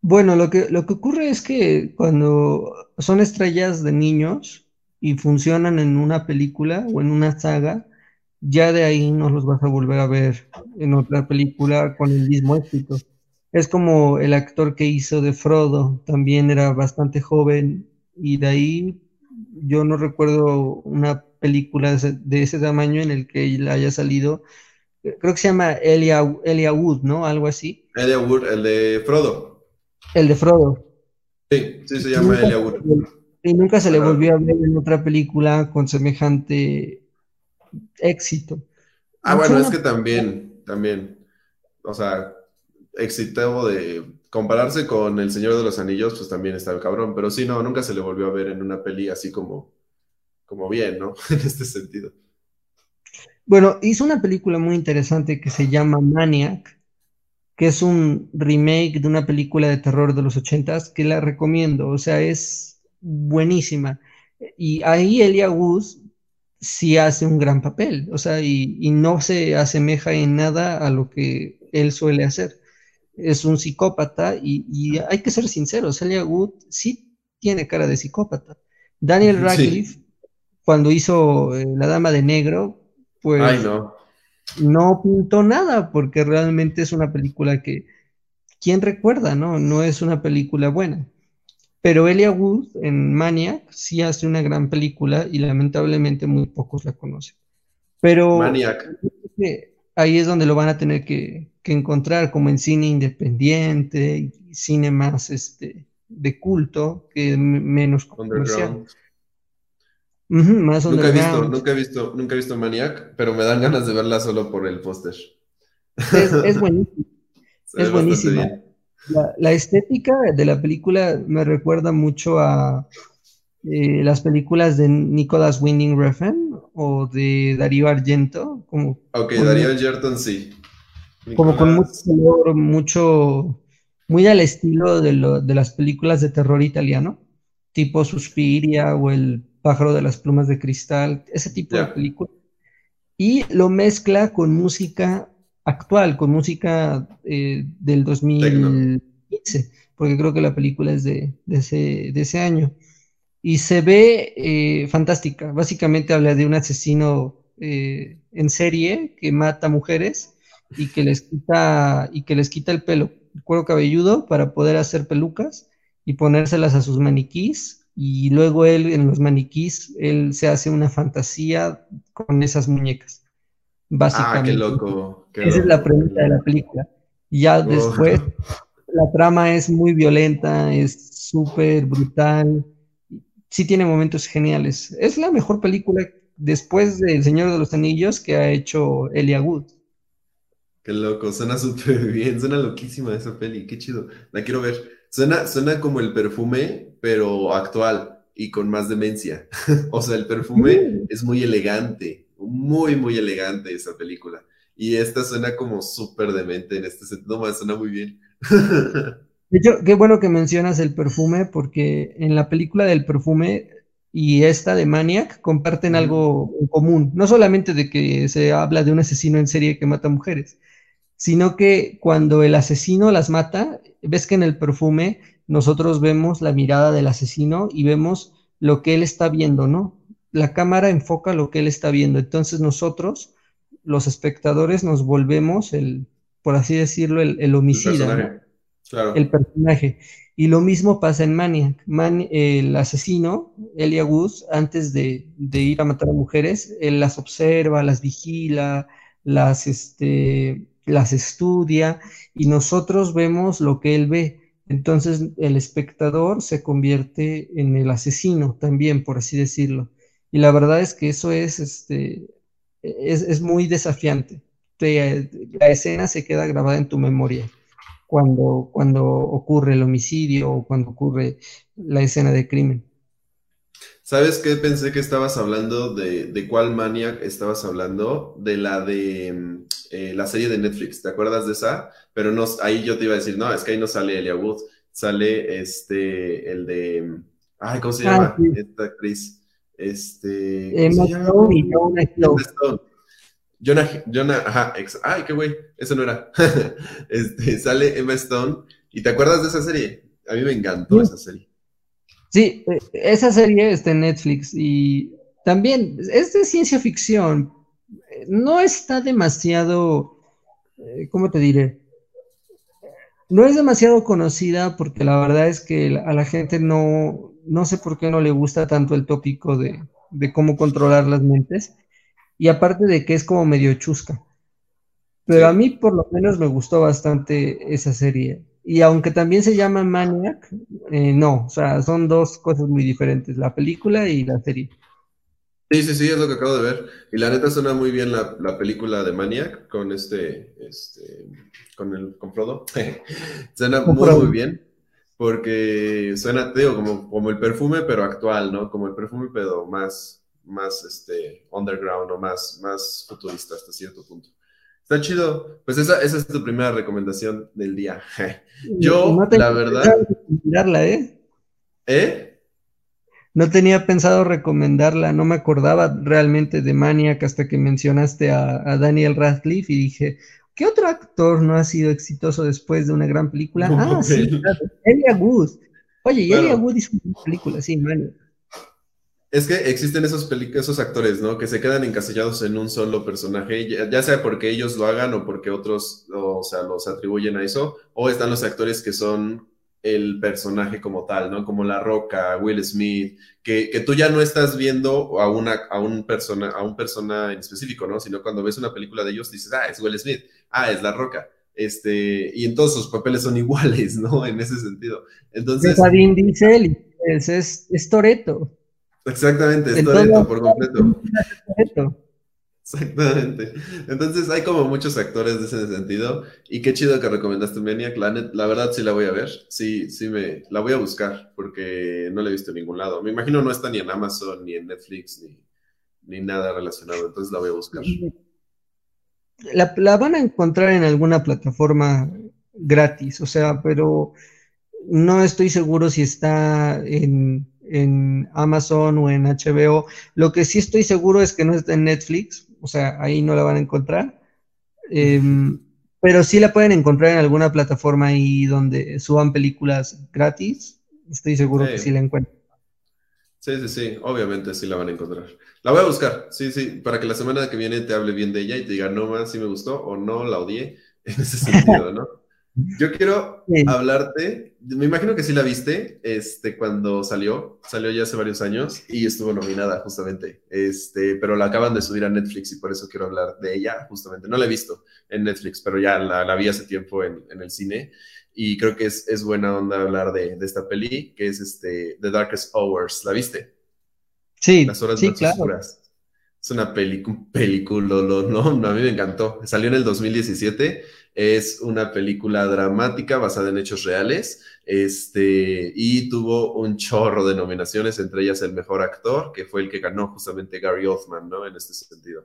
Bueno, lo que, lo que ocurre es que cuando son estrellas de niños y funcionan en una película o en una saga, ya de ahí no los vas a volver a ver en otra película con el mismo éxito. Es como el actor que hizo de Frodo, también era bastante joven y de ahí yo no recuerdo una película de ese, tamaño en el que él haya salido. Creo que se llama Elia, Elia Wood, ¿no? Algo así. Elia Wood, el de Frodo. El de Frodo. Sí, sí se llama Elia Wood. Y nunca se le volvió a ver en otra película con semejante éxito. Ah, bueno, es que también, también, o sea, éxito de compararse con El Señor de los Anillos, pues también está el cabrón, pero sí, no, nunca se le volvió a ver en una peli así como, como bien, ¿no? en este sentido. Bueno, hizo una película muy interesante que se llama Maniac, que es un remake de una película de terror de los ochentas, que la recomiendo, o sea, es buenísima. Y ahí Elia Wood sí hace un gran papel, o sea, y, no se asemeja en nada a lo que él suele hacer. Es un psicópata y, hay que ser sinceros, Celia Wood sí tiene cara de psicópata. Daniel Radcliffe, cuando hizo eh, La Dama de Negro, pues no. no pintó nada, porque realmente es una película que, ¿quién recuerda, no? No es una película buena. Pero Elia Wood en Maniac sí hace una gran película y lamentablemente muy pocos la conocen. Pero Maniac. ahí es donde lo van a tener que, encontrar, como en cine independiente, cine más este, de culto, que menos comercial. más nunca he visto, nunca he visto, nunca he visto Maniac, pero me dan ganas de verla solo por el póster. Es, es buenísimo. es buenísima. La, estética de la película me recuerda mucho a eh, las películas de Nicolas Winding Refn o de Darío Argento. Como ok, Darío Argento sí. Como con mucho color, mucho, muy al estilo de, las películas de terror italiano, tipo Suspiria o El pájaro de las plumas de cristal, ese tipo de películas. Y lo mezcla con música actual, con música eh, del 2015, porque creo que la película es de, ese, año. Y se ve eh, fantástica. Básicamente habla de un asesino eh, en serie que mata mujeres y que les quita, y que les quita el pelo, el cuero cabelludo, para poder hacer pelucas y ponérselas a sus maniquís. Y luego él, en los maniquís, él se hace una fantasía con esas muñecas. Básicamente. Ah, qué loco. Esa es la premisa de la película. Y ya después, la trama es muy violenta, es súper brutal. Sí tiene momentos geniales. Es la mejor película después de El Señor de los Anillos que ha hecho Elia Wood. Qué loco, suena súper bien, suena loquísima esa peli, qué chido. La quiero ver. Suena, suena como el perfume, pero actual y con más demencia. o sea, el perfume es muy elegante, muy, muy elegante esa película. Y esta suena como súper demente en este sentido, no, suena muy bien. De hecho, qué bueno que mencionas el perfume, porque en la película del perfume y esta de Maniac comparten algo en común. No solamente de que se habla de un asesino en serie que mata mujeres, sino que cuando el asesino las mata, ves que en el perfume nosotros vemos la mirada del asesino y vemos lo que él está viendo, ¿no? La cámara enfoca lo que él está viendo. Entonces nosotros los espectadores nos volvemos el, por así decirlo, el, homicida, el personaje, Y lo mismo pasa en Maniac. el asesino, Elia Wood, antes de, ir a matar a mujeres, él las observa, las vigila, las, este, las estudia y nosotros vemos lo que él ve. Entonces el espectador se convierte en el asesino también, por así decirlo. Y la verdad es que eso es este, es, muy desafiante. la escena se queda grabada en tu memoria cuando, cuando ocurre el homicidio o cuando ocurre la escena de crimen. ¿Sabes qué? Pensé que estabas hablando de, de cuál Maniac estabas hablando, de la de mm, eh, la serie de Netflix, ¿te acuerdas de esa? Pero no, ahí yo te iba a decir, no, es que ahí no sale Elia Wood, sale este, el de, mm, ay, ¿cómo se ah, llama? Esta actriz, este, Emma Stone y Jonah Stone. Jonah, Jonah, ajá, ay, qué güey, eso no era. este, sale Emma Stone, ¿y te acuerdas de esa serie? A mí me encantó esa serie. Sí, eh, esa serie está en Netflix y también es de ciencia ficción. No está demasiado, eh, ¿cómo te diré? No es demasiado conocida porque la verdad es que a la gente no, no sé por qué no le gusta tanto el tópico de, de cómo controlar las mentes. Y aparte de que es como medio chusca. Pero a mí por lo menos me gustó bastante esa serie. Y aunque también se llama Maniac, eh, no, o sea, son dos cosas muy diferentes, la película y la serie. Sí, sí, sí, es lo que acabo de ver. Y la neta suena muy bien la, la película de Maniac con este, este, con el, con Frodo. suena muy, muy bien. Porque suena, te digo, como, como el perfume, pero actual, ¿no? Como el perfume, pero más, más, este, underground o más, más futurista hasta cierto punto. Está chido. Pues esa, esa es tu primera recomendación del día. Yo, la verdad. ¿eh? ¿Eh? No tenía pensado recomendarla, no me acordaba realmente de Maniac hasta que mencionaste a, Daniel Radcliffe y dije, ¿qué otro actor no ha sido exitoso después de una gran película? ah, sí, claro, Elia Wood. Oye, Elia Wood hizo una película, sí, Maniac. Es que existen esos, esos actores, ¿no? Que se quedan encasillados en un solo personaje, ya, sea porque ellos lo hagan o porque otros, o, sea, los atribuyen a eso, o están los actores que son el personaje como tal, ¿no? Como La Roca, Will Smith, que, tú ya no estás viendo a una a un persona a un persona en específico, ¿no? Sino cuando ves una película de ellos dices, ah, es Will Smith, ah, es La Roca, este, y en todos sus papeles son iguales, ¿no? En ese sentido. Entonces. Es Diesel, es, es, es Toreto. Exactamente, es Toreto por completo. Exactamente. Entonces hay como muchos actores de ese sentido. Y qué chido que recomendaste Maniac. La, la verdad sí la voy a ver. Sí, sí me la voy a buscar porque no la he visto en ningún lado. Me imagino no está ni en Amazon, ni en Netflix, ni, ni nada relacionado. Entonces la voy a buscar. La, la van a encontrar en alguna plataforma gratis, o sea, pero no estoy seguro si está en en Amazon o en HBO. Lo que sí estoy seguro es que no está en Netflix, o sea, ahí no la van a encontrar. Em, pero sí la pueden encontrar en alguna plataforma ahí donde suban películas gratis. Estoy seguro que sí la encuentran. Sí, sí, sí, obviamente sí la van a encontrar. La voy a buscar, sí, sí, para que la semana que viene te hable bien de ella y te diga, no más, si me gustó o no, la odié, en ese sentido, ¿no? Yo quiero hablarte, me imagino que sí la viste, este, cuando salió, salió ya hace varios años y estuvo nominada justamente, este, pero la acaban de subir a Netflix y por eso quiero hablar de ella justamente. No la he visto en Netflix, pero ya la, vi hace tiempo en, el cine y creo que es, buena onda hablar de, esta peli, que es este, The Darkest Hours. ¿La viste? Sí, Las horas sí, más claro. Es una película, ¿no? A mí me encantó. Salió en el 2017 es una película dramática basada en hechos reales este, y tuvo un chorro de nominaciones, entre ellas el mejor actor, que fue el que ganó justamente Gary Oldman, ¿no? En este sentido.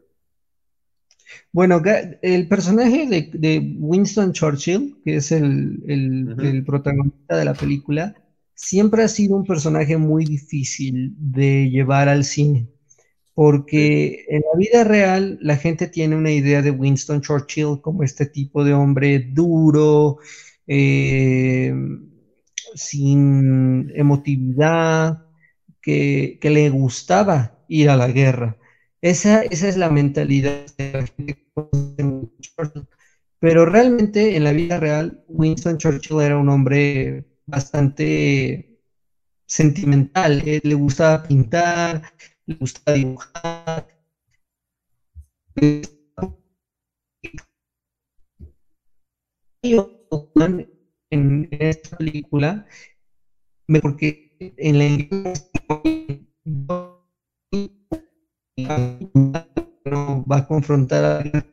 Bueno, el personaje de, Winston Churchill, que es el, protagonista de la película, siempre ha sido un personaje muy difícil de llevar al cine porque en la vida real la gente tiene una idea de Winston Churchill como este tipo de hombre duro, eh, sin emotividad, que, le gustaba ir a la guerra. Esa, esa es la mentalidad de la gente. Pero realmente en la vida real, Winston Churchill era un hombre bastante sentimental. le gustaba pintar, gusta dibujar. En esta película, porque en la no va a confrontar a la,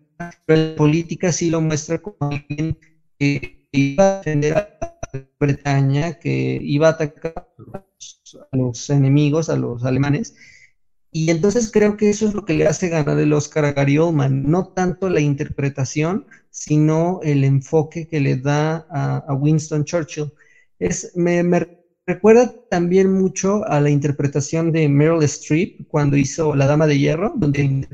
pero la política sí lo muestra como alguien que iba a defender a Bretaña, que iba a atacar a los enemigos, a los alemanes. Y entonces creo que eso es lo que le hace ganar el Oscar a Gary Oldman, no tanto la interpretación, sino el enfoque que le da a, Winston Churchill. Es, me, recuerda también mucho a la interpretación de Meryl Streep cuando hizo La Dama de Hierro, donde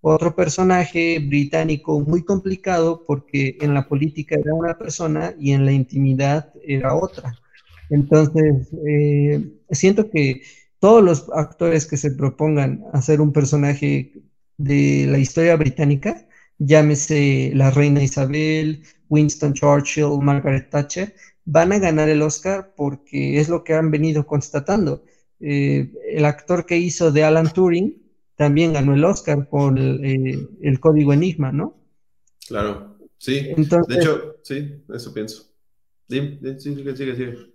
otro personaje británico muy complicado porque en la política era una persona y en la intimidad era otra. Entonces, eh, siento que todos los actores que se propongan hacer un personaje de la historia británica, llámese la reina Isabel, Winston Churchill, Margaret Thatcher, van a ganar el Oscar porque es lo que han venido constatando. Eh, el actor que hizo de Alan Turing también ganó el Oscar por eh, el, código Enigma, ¿no? Claro, sí. de hecho, sí, eso pienso. Sí, sigue, sigue, sigue.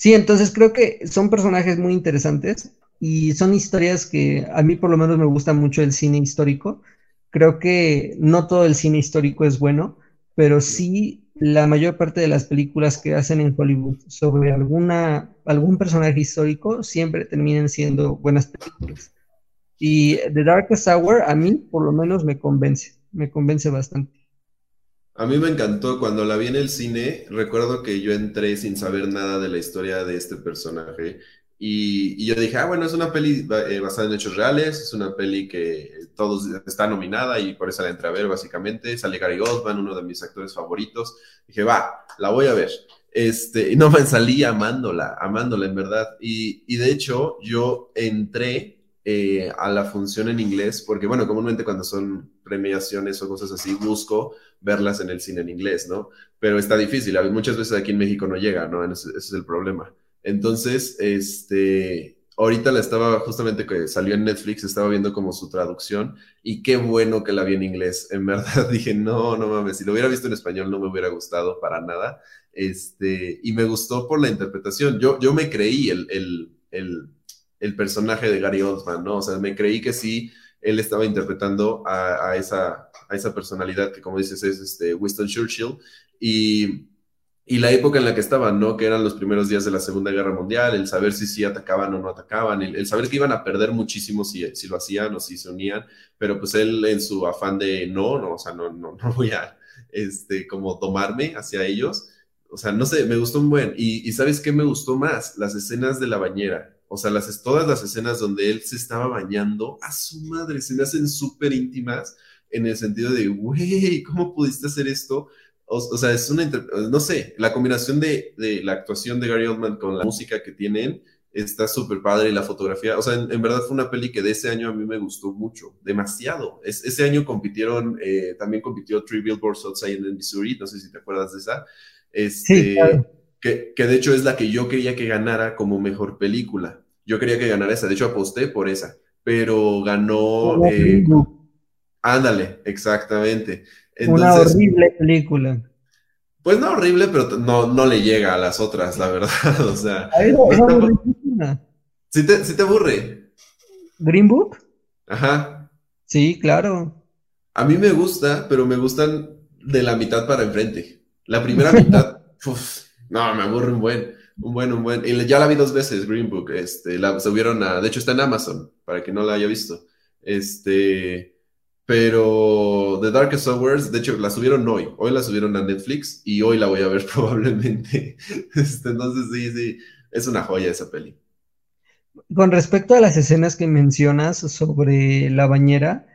Sí, entonces creo que son personajes muy interesantes y son historias que a mí por lo menos me gusta mucho el cine histórico. Creo que no todo el cine histórico es bueno, pero sí la mayor parte de las películas que hacen en Hollywood sobre alguna, algún personaje histórico siempre terminan siendo buenas películas. Y The Darkest Hour a mí por lo menos me convence, me convence bastante. A mí me encantó cuando la vi en el cine. Recuerdo que yo entré sin saber nada de la historia de este personaje. Y, yo dije, ah, bueno, es una peli eh, basada en hechos reales, es una peli que todos está nominada y por eso la entré a ver básicamente. Sale Gary Oldman, uno de mis actores favoritos. Dije, va, la voy a ver. Este, y no me salí amándola, amándola en verdad. Y, y de hecho, yo entré eh, a la función en inglés, porque bueno, comúnmente cuando son premiaciones o cosas así, busco verlas en el cine en inglés, ¿no? Pero está difícil, muchas veces aquí en México no llega, ¿no? Ese, es el problema. Entonces, este, ahorita la estaba, justamente que salió en Netflix, estaba viendo como su traducción y qué bueno que la vi en inglés. En verdad dije, no, no mames, si lo hubiera visto en español no me hubiera gustado para nada. Este, y me gustó por la interpretación. Yo, yo me creí el, el, el, el personaje de Gary Oldman, ¿no? O sea, me creí que sí él estaba interpretando a, esa, a esa personalidad que, como dices, es este Winston Churchill. Y, y, la época en la que estaban, ¿no? Que eran los primeros días de la Segunda Guerra Mundial, el saber si sí atacaban o no atacaban, el, saber que iban a perder muchísimo si, si, lo hacían o si se unían, pero pues él en su afán de no, no, o sea, no, no, no voy a, este, como tomarme hacia ellos. O sea, no sé, me gustó un buen. Y, y ¿sabes qué me gustó más? Las escenas de la bañera o sea, las, todas las escenas donde él se estaba bañando, a su madre, se me hacen súper íntimas en el sentido de, güey, ¿cómo pudiste hacer esto? O, sea, es una, no sé, la combinación de, la actuación de Gary Oldman con la música que tienen está súper padre y la fotografía, o sea, en, verdad fue una peli que de ese año a mí me gustó mucho, demasiado. ese año compitieron, eh, también compitió Three Billboards Outside in Missouri, no sé si te acuerdas de esa. Este, sí, que, de hecho es la que yo quería que ganara como mejor película. Yo quería que ganara esa, de hecho aposté por esa, pero ganó... Eh, ándale, exactamente. Una horrible película. Pues no horrible, pero no, no le llega a las otras, la verdad. o sea... ¿Sí te, ¿Sí te aburre? ¿Green Book? Ajá. Sí, claro. A mí me gusta, pero me gustan de la mitad para enfrente. La primera mitad, no, me aburre un buen, un buen, un buen. Y ya la vi dos veces, Green Book. Este, la subieron a, de hecho está en Amazon, para que no la haya visto. Este, pero The Darkest Hours, de hecho, la subieron hoy. Hoy la subieron a Netflix y hoy la voy a ver probablemente. Este, entonces, sí, sí, es una joya esa peli. Con respecto a las escenas que mencionas sobre la bañera,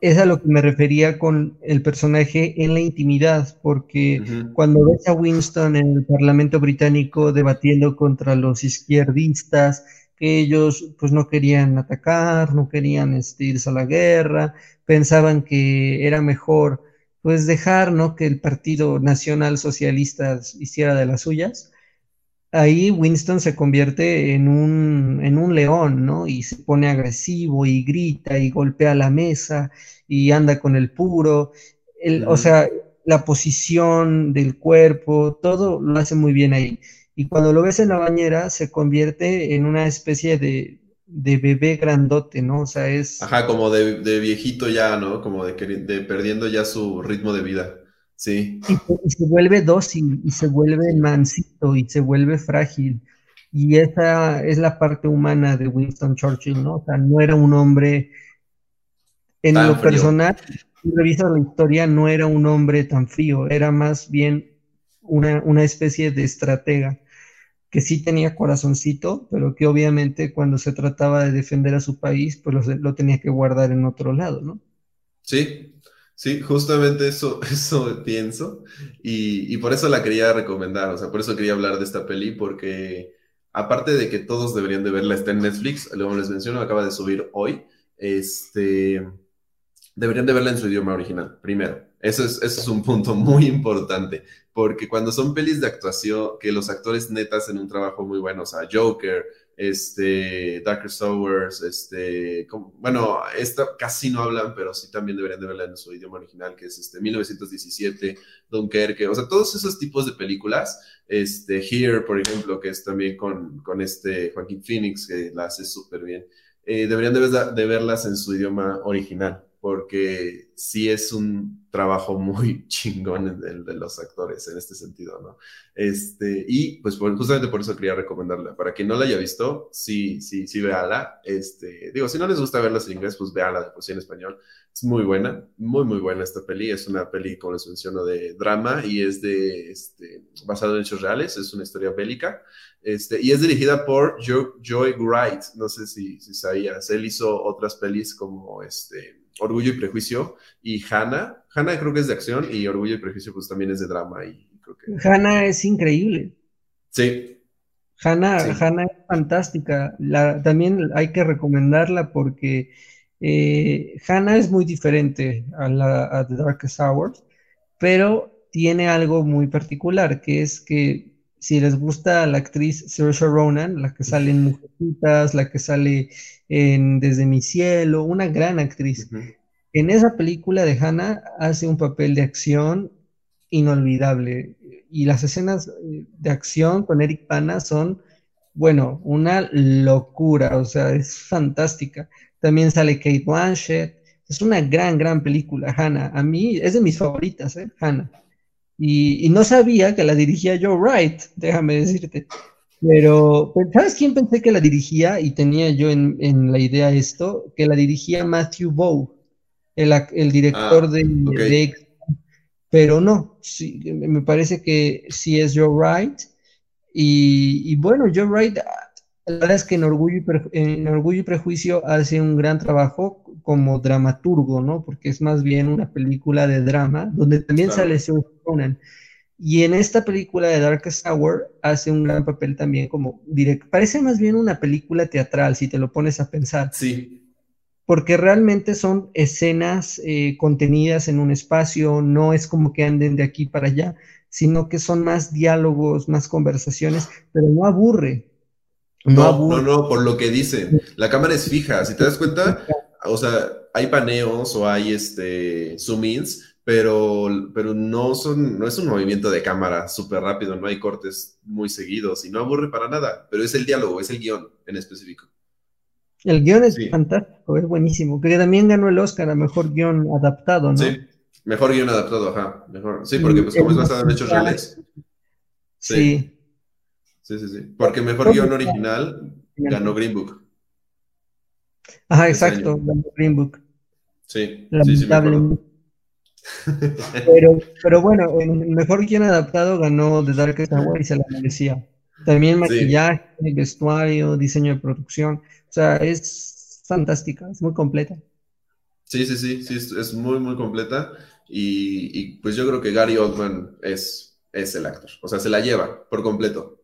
es a lo que me refería con el personaje en la intimidad, porque cuando ves a Winston en el Parlamento británico debatiendo contra los izquierdistas, que ellos pues no querían atacar, no querían este, irse a la guerra, pensaban que era mejor pues dejar, ¿no? Que el Partido Nacional Socialista hiciera de las suyas ahí Winston se convierte en un, en un león, ¿no? Y se pone agresivo y grita y golpea la mesa y anda con el puro. O sea, la posición del cuerpo, todo lo hace muy bien ahí. Y cuando lo ves en la bañera, se convierte en una especie de, de bebé grandote, ¿no? O sea, es... Ajá, como de, de viejito ya, ¿no? Como de, de perdiendo ya su ritmo de vida. Sí. Y, se vuelve dócil, y se vuelve mansito, y se vuelve frágil. Y esa es la parte humana de Winston Churchill, ¿no? O sea, no era un hombre, en lo personal, si revisas la historia, no era un hombre tan frío, era más bien una, una especie de estratega que sí tenía corazoncito, pero que obviamente cuando se trataba de defender a su país, pues lo, tenía que guardar en otro lado, ¿no? Sí, sí, justamente eso, eso pienso y, y, por eso la quería recomendar, o sea, por eso quería hablar de esta peli, porque aparte de que todos deberían de verla, está en Netflix, luego les menciono, acaba de subir hoy, este, deberían de verla en su idioma original, primero. Eso es, eso es un punto muy importante, porque cuando son pelis de actuación, que los actores netas en un trabajo muy bueno, o sea, Joker, este, Darker Souls, este, bueno, esta casi no hablan, pero sí también deberían de verla en su idioma original, que es este 1917, Dunkerque, o sea, todos esos tipos de películas, este, Here, por ejemplo, que es también con, con este Joaquín Phoenix, que la hace súper bien, eh, deberían de, de verlas en su idioma original porque sí es un trabajo muy chingón el de los actores en este sentido, ¿no? Este, y pues justamente por eso quería recomendarla. Para quien no la haya visto, sí, sí, sí, véala. Este, digo, si no les gusta verlas en inglés, pues véala de en español. Es muy buena, muy, muy buena esta peli. Es una peli, como les menciono, de drama y es de, este, basado en hechos reales. Es una historia bélica. Este, y es dirigida por Joy Wright. No sé si, si sabías. Él hizo otras pelis como este, Orgullo y Prejuicio y Hannah. Hannah creo que es de acción y Orgullo y Prejuicio pues también es de drama y creo que... Hannah es increíble. Sí. Hannah, es fantástica. La, también hay que recomendarla porque eh, Hannah es muy diferente a, la, The Darkest Hours, pero tiene algo muy particular, que es que si les gusta la actriz Saoirse Ronan, la que sale en Mujercitas, la que sale en Desde mi cielo, una gran actriz. En esa película de Hannah hace un papel de acción inolvidable y las escenas eh, de acción con Eric Pana son, bueno, una locura, o sea, es fantástica. También sale Kate Blanchett, es una gran, gran película, Hannah. A mí es de mis favoritas, ¿eh? Hannah. Y, y no sabía que la dirigía Joe Wright, déjame decirte. Pero, ¿sabes quién pensé que la dirigía? Y tenía yo en, la idea esto, que la dirigía Matthew Bow, el, el director ah, de, Pero no, sí, me parece que sí es Joe Wright. Y, bueno, Joe Wright, la verdad es que en Orgullo, y en Orgullo y Prejuicio hace un gran trabajo como dramaturgo, ¿no? Porque es más bien una película de drama, donde también sale Sir Conan. Y en esta película de Darkest Hour hace un gran papel también como directo. Parece más bien una película teatral, si te lo pones a pensar. Sí. Porque realmente son escenas eh, contenidas en un espacio, no es como que anden de aquí para allá, sino que son más diálogos, más conversaciones, pero no aburre. No, no, no, por lo que dicen. La cámara es fija, si te das cuenta, o sea, hay paneos o hay este zoom-ins, pero, pero no, son, no es un movimiento de cámara súper rápido, no hay cortes muy seguidos y no aburre para nada, pero es el diálogo, es el guion en específico. El guion es fantástico, es buenísimo, que también ganó el Oscar a Mejor Guión Adaptado, ¿no? Sí, Mejor Guión Adaptado, ajá, mejor. Sí, porque pues como es basado en hechos reales. Sí. Sí, sí, sí. Porque Mejor Guión Original ganó Green Book. Ajá, exacto, Green Book. Sí, sí, sí, me pero, pero bueno, el mejor guion adaptado ganó The Darkest Hour y se la merecía. También maquillaje, vestuario, diseño de producción. O sea, es fantástica, es muy completa. Sí, sí, sí, sí, es, muy, muy completa. Y, pues yo creo que Gary Oldman es, es el actor. O sea, se la lleva por completo.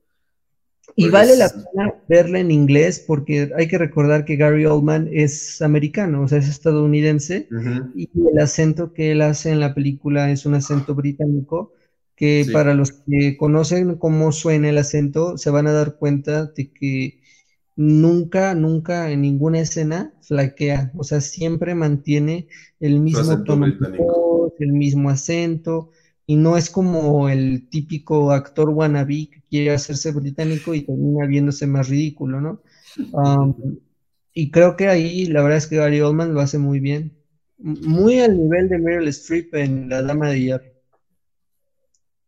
Y vale la pena verla en inglés porque hay que recordar que Gary Oldman es americano, o sea, es estadounidense, y el acento que él hace en la película es un acento británico, que para los que conocen cómo suena el acento, se van a dar cuenta de que nunca, nunca en ninguna escena flaquea, o sea, siempre mantiene el mismo tono, el mismo acento, y no es como el típico actor wannabe que quiere hacerse británico y termina viéndose más ridículo, ¿no? y creo que ahí la verdad es que Gary Oldman lo hace muy bien, muy al nivel de Meryl Streep en La Dama de Hierro.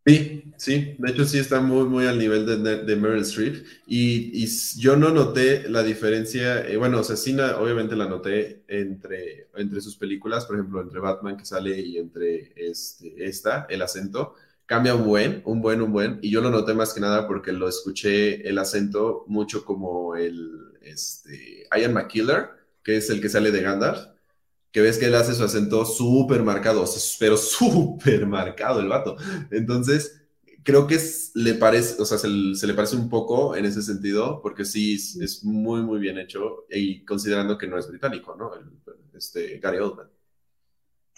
Sí, sí, de hecho sí está muy, muy al nivel de, Meryl Streep. Y, y, yo no noté la diferencia, eh, bueno, o sea, sí, obviamente la noté entre, entre sus películas, por ejemplo, entre Batman que sale y entre este, esta, el acento, cambia un buen, un buen, un buen, y yo lo noté más que nada porque lo escuché el acento mucho como el, este, Ian McKiller, que es el que sale de Gandalf, que ves que él hace su acento súper marcado, pero súper marcado el vato. Entonces, creo que le parece, o sea, se, le parece un poco en ese sentido, porque sí es, muy, muy bien hecho, y considerando que no es británico, ¿no? este, Gary Oldman.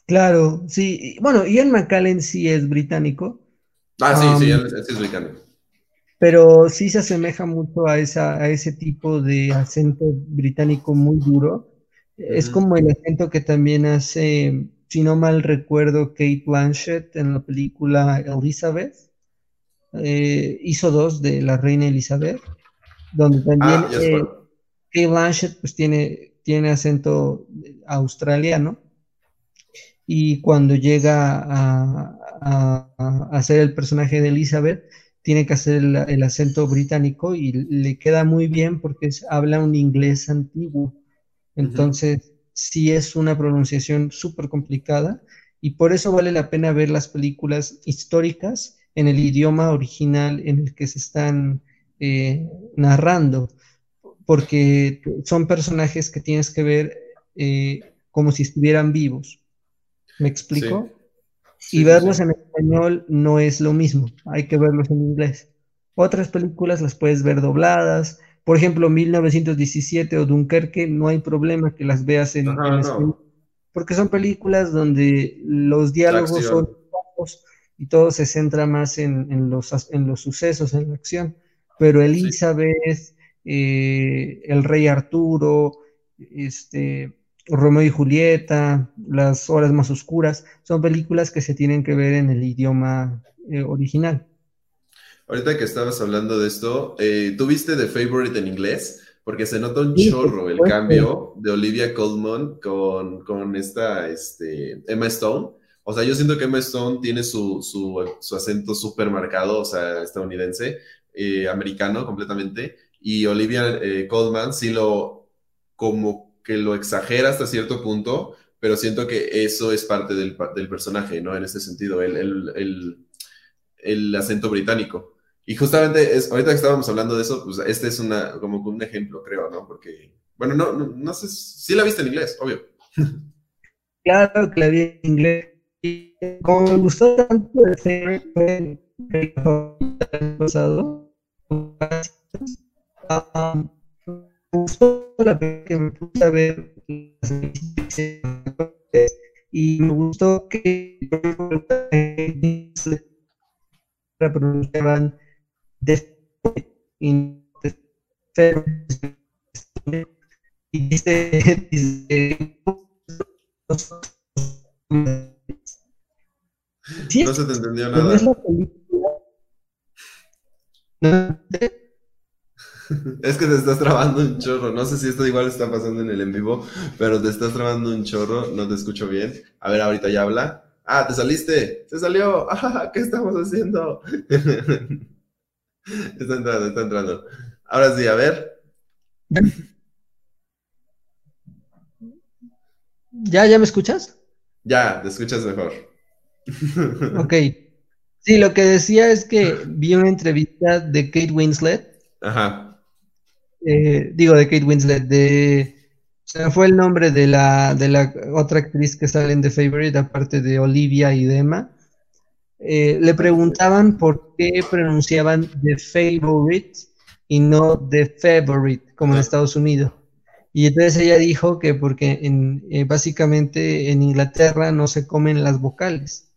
Claro, sí. Bueno, Ian McKellen sí es británico. Ah, sí, sí, sí es británico. Pero sí se asemeja mucho a, esa, a ese tipo de acento británico muy duro es como el acento que también hace, si no mal recuerdo, Kate Blanchett en la película Elizabeth. Eh, hizo dos de la reina Elizabeth, donde también ah, eh, Kate Blanchett pues tiene, tiene acento australiano. Y cuando llega a, a, hacer el personaje de Elizabeth, tiene que hacer el, acento británico y le queda muy bien porque habla un inglés antiguo. Entonces, sí es una pronunciación súper complicada y por eso vale la pena ver las películas históricas en el idioma original en el que se están eh, narrando, porque son personajes que tienes que ver eh, como si estuvieran vivos. ¿Me explico? y verlos en español no es lo mismo, hay que verlos en inglés. Otras películas las puedes ver dobladas, por ejemplo, 1917 o Dunkerque, no hay problema que las veas en, español, porque son películas donde los diálogos son bajos y todo se centra más en, los, en los sucesos, en la acción. Pero Elizabeth, eh, el rey Arturo, este, Romeo y Julieta, Las horas más oscuras, son películas que se tienen que ver en el idioma eh, original. Ahorita que estabas hablando de esto, eh, ¿tú viste The Favorite en inglés? Porque se nota un chorro el cambio de Olivia Colman con, con esta este, Emma Stone. O sea, yo siento que Emma Stone tiene su, su, acento súper marcado, o sea, estadounidense, eh, americano completamente. Y Olivia eh, Colman sí lo, como que lo exagera hasta cierto punto, pero siento que eso es parte del, del personaje, ¿no? En ese sentido, el, el, el, el acento británico. Y justamente es, ahorita que estábamos hablando de eso, pues este es una, como un ejemplo, creo, ¿no? Porque, bueno, no, no, sé, sí la viste en inglés, obvio. Claro que la vi en inglés. Y como me gustó tanto el fue el pasado, me gustó la que me puse a ver y me gustó que pronunciaban y dice, no se te entendió nada. Es que te estás trabando un chorro. No sé si esto igual está pasando en el en vivo, pero te estás trabando un chorro. No te escucho bien. A ver, ahorita ya habla. Ah, te saliste. Se salió. ¿Qué estamos haciendo? Está entrando, está entrando. Ahora sí, a ver. ¿Ya, ya me escuchas? Ya, te escuchas mejor. Ok. Sí, lo que decía es que vi una entrevista de Kate Winslet. Ajá. Eh, digo, de Kate Winslet, de... Se fue el nombre de la, de la otra actriz que sale en The Favorite, aparte de Olivia y Dema. Eh, le preguntaban por qué pronunciaban The Favorite y no The Favorite, como en Estados Unidos. Y entonces ella dijo que porque en, eh, básicamente en Inglaterra no se comen las vocales.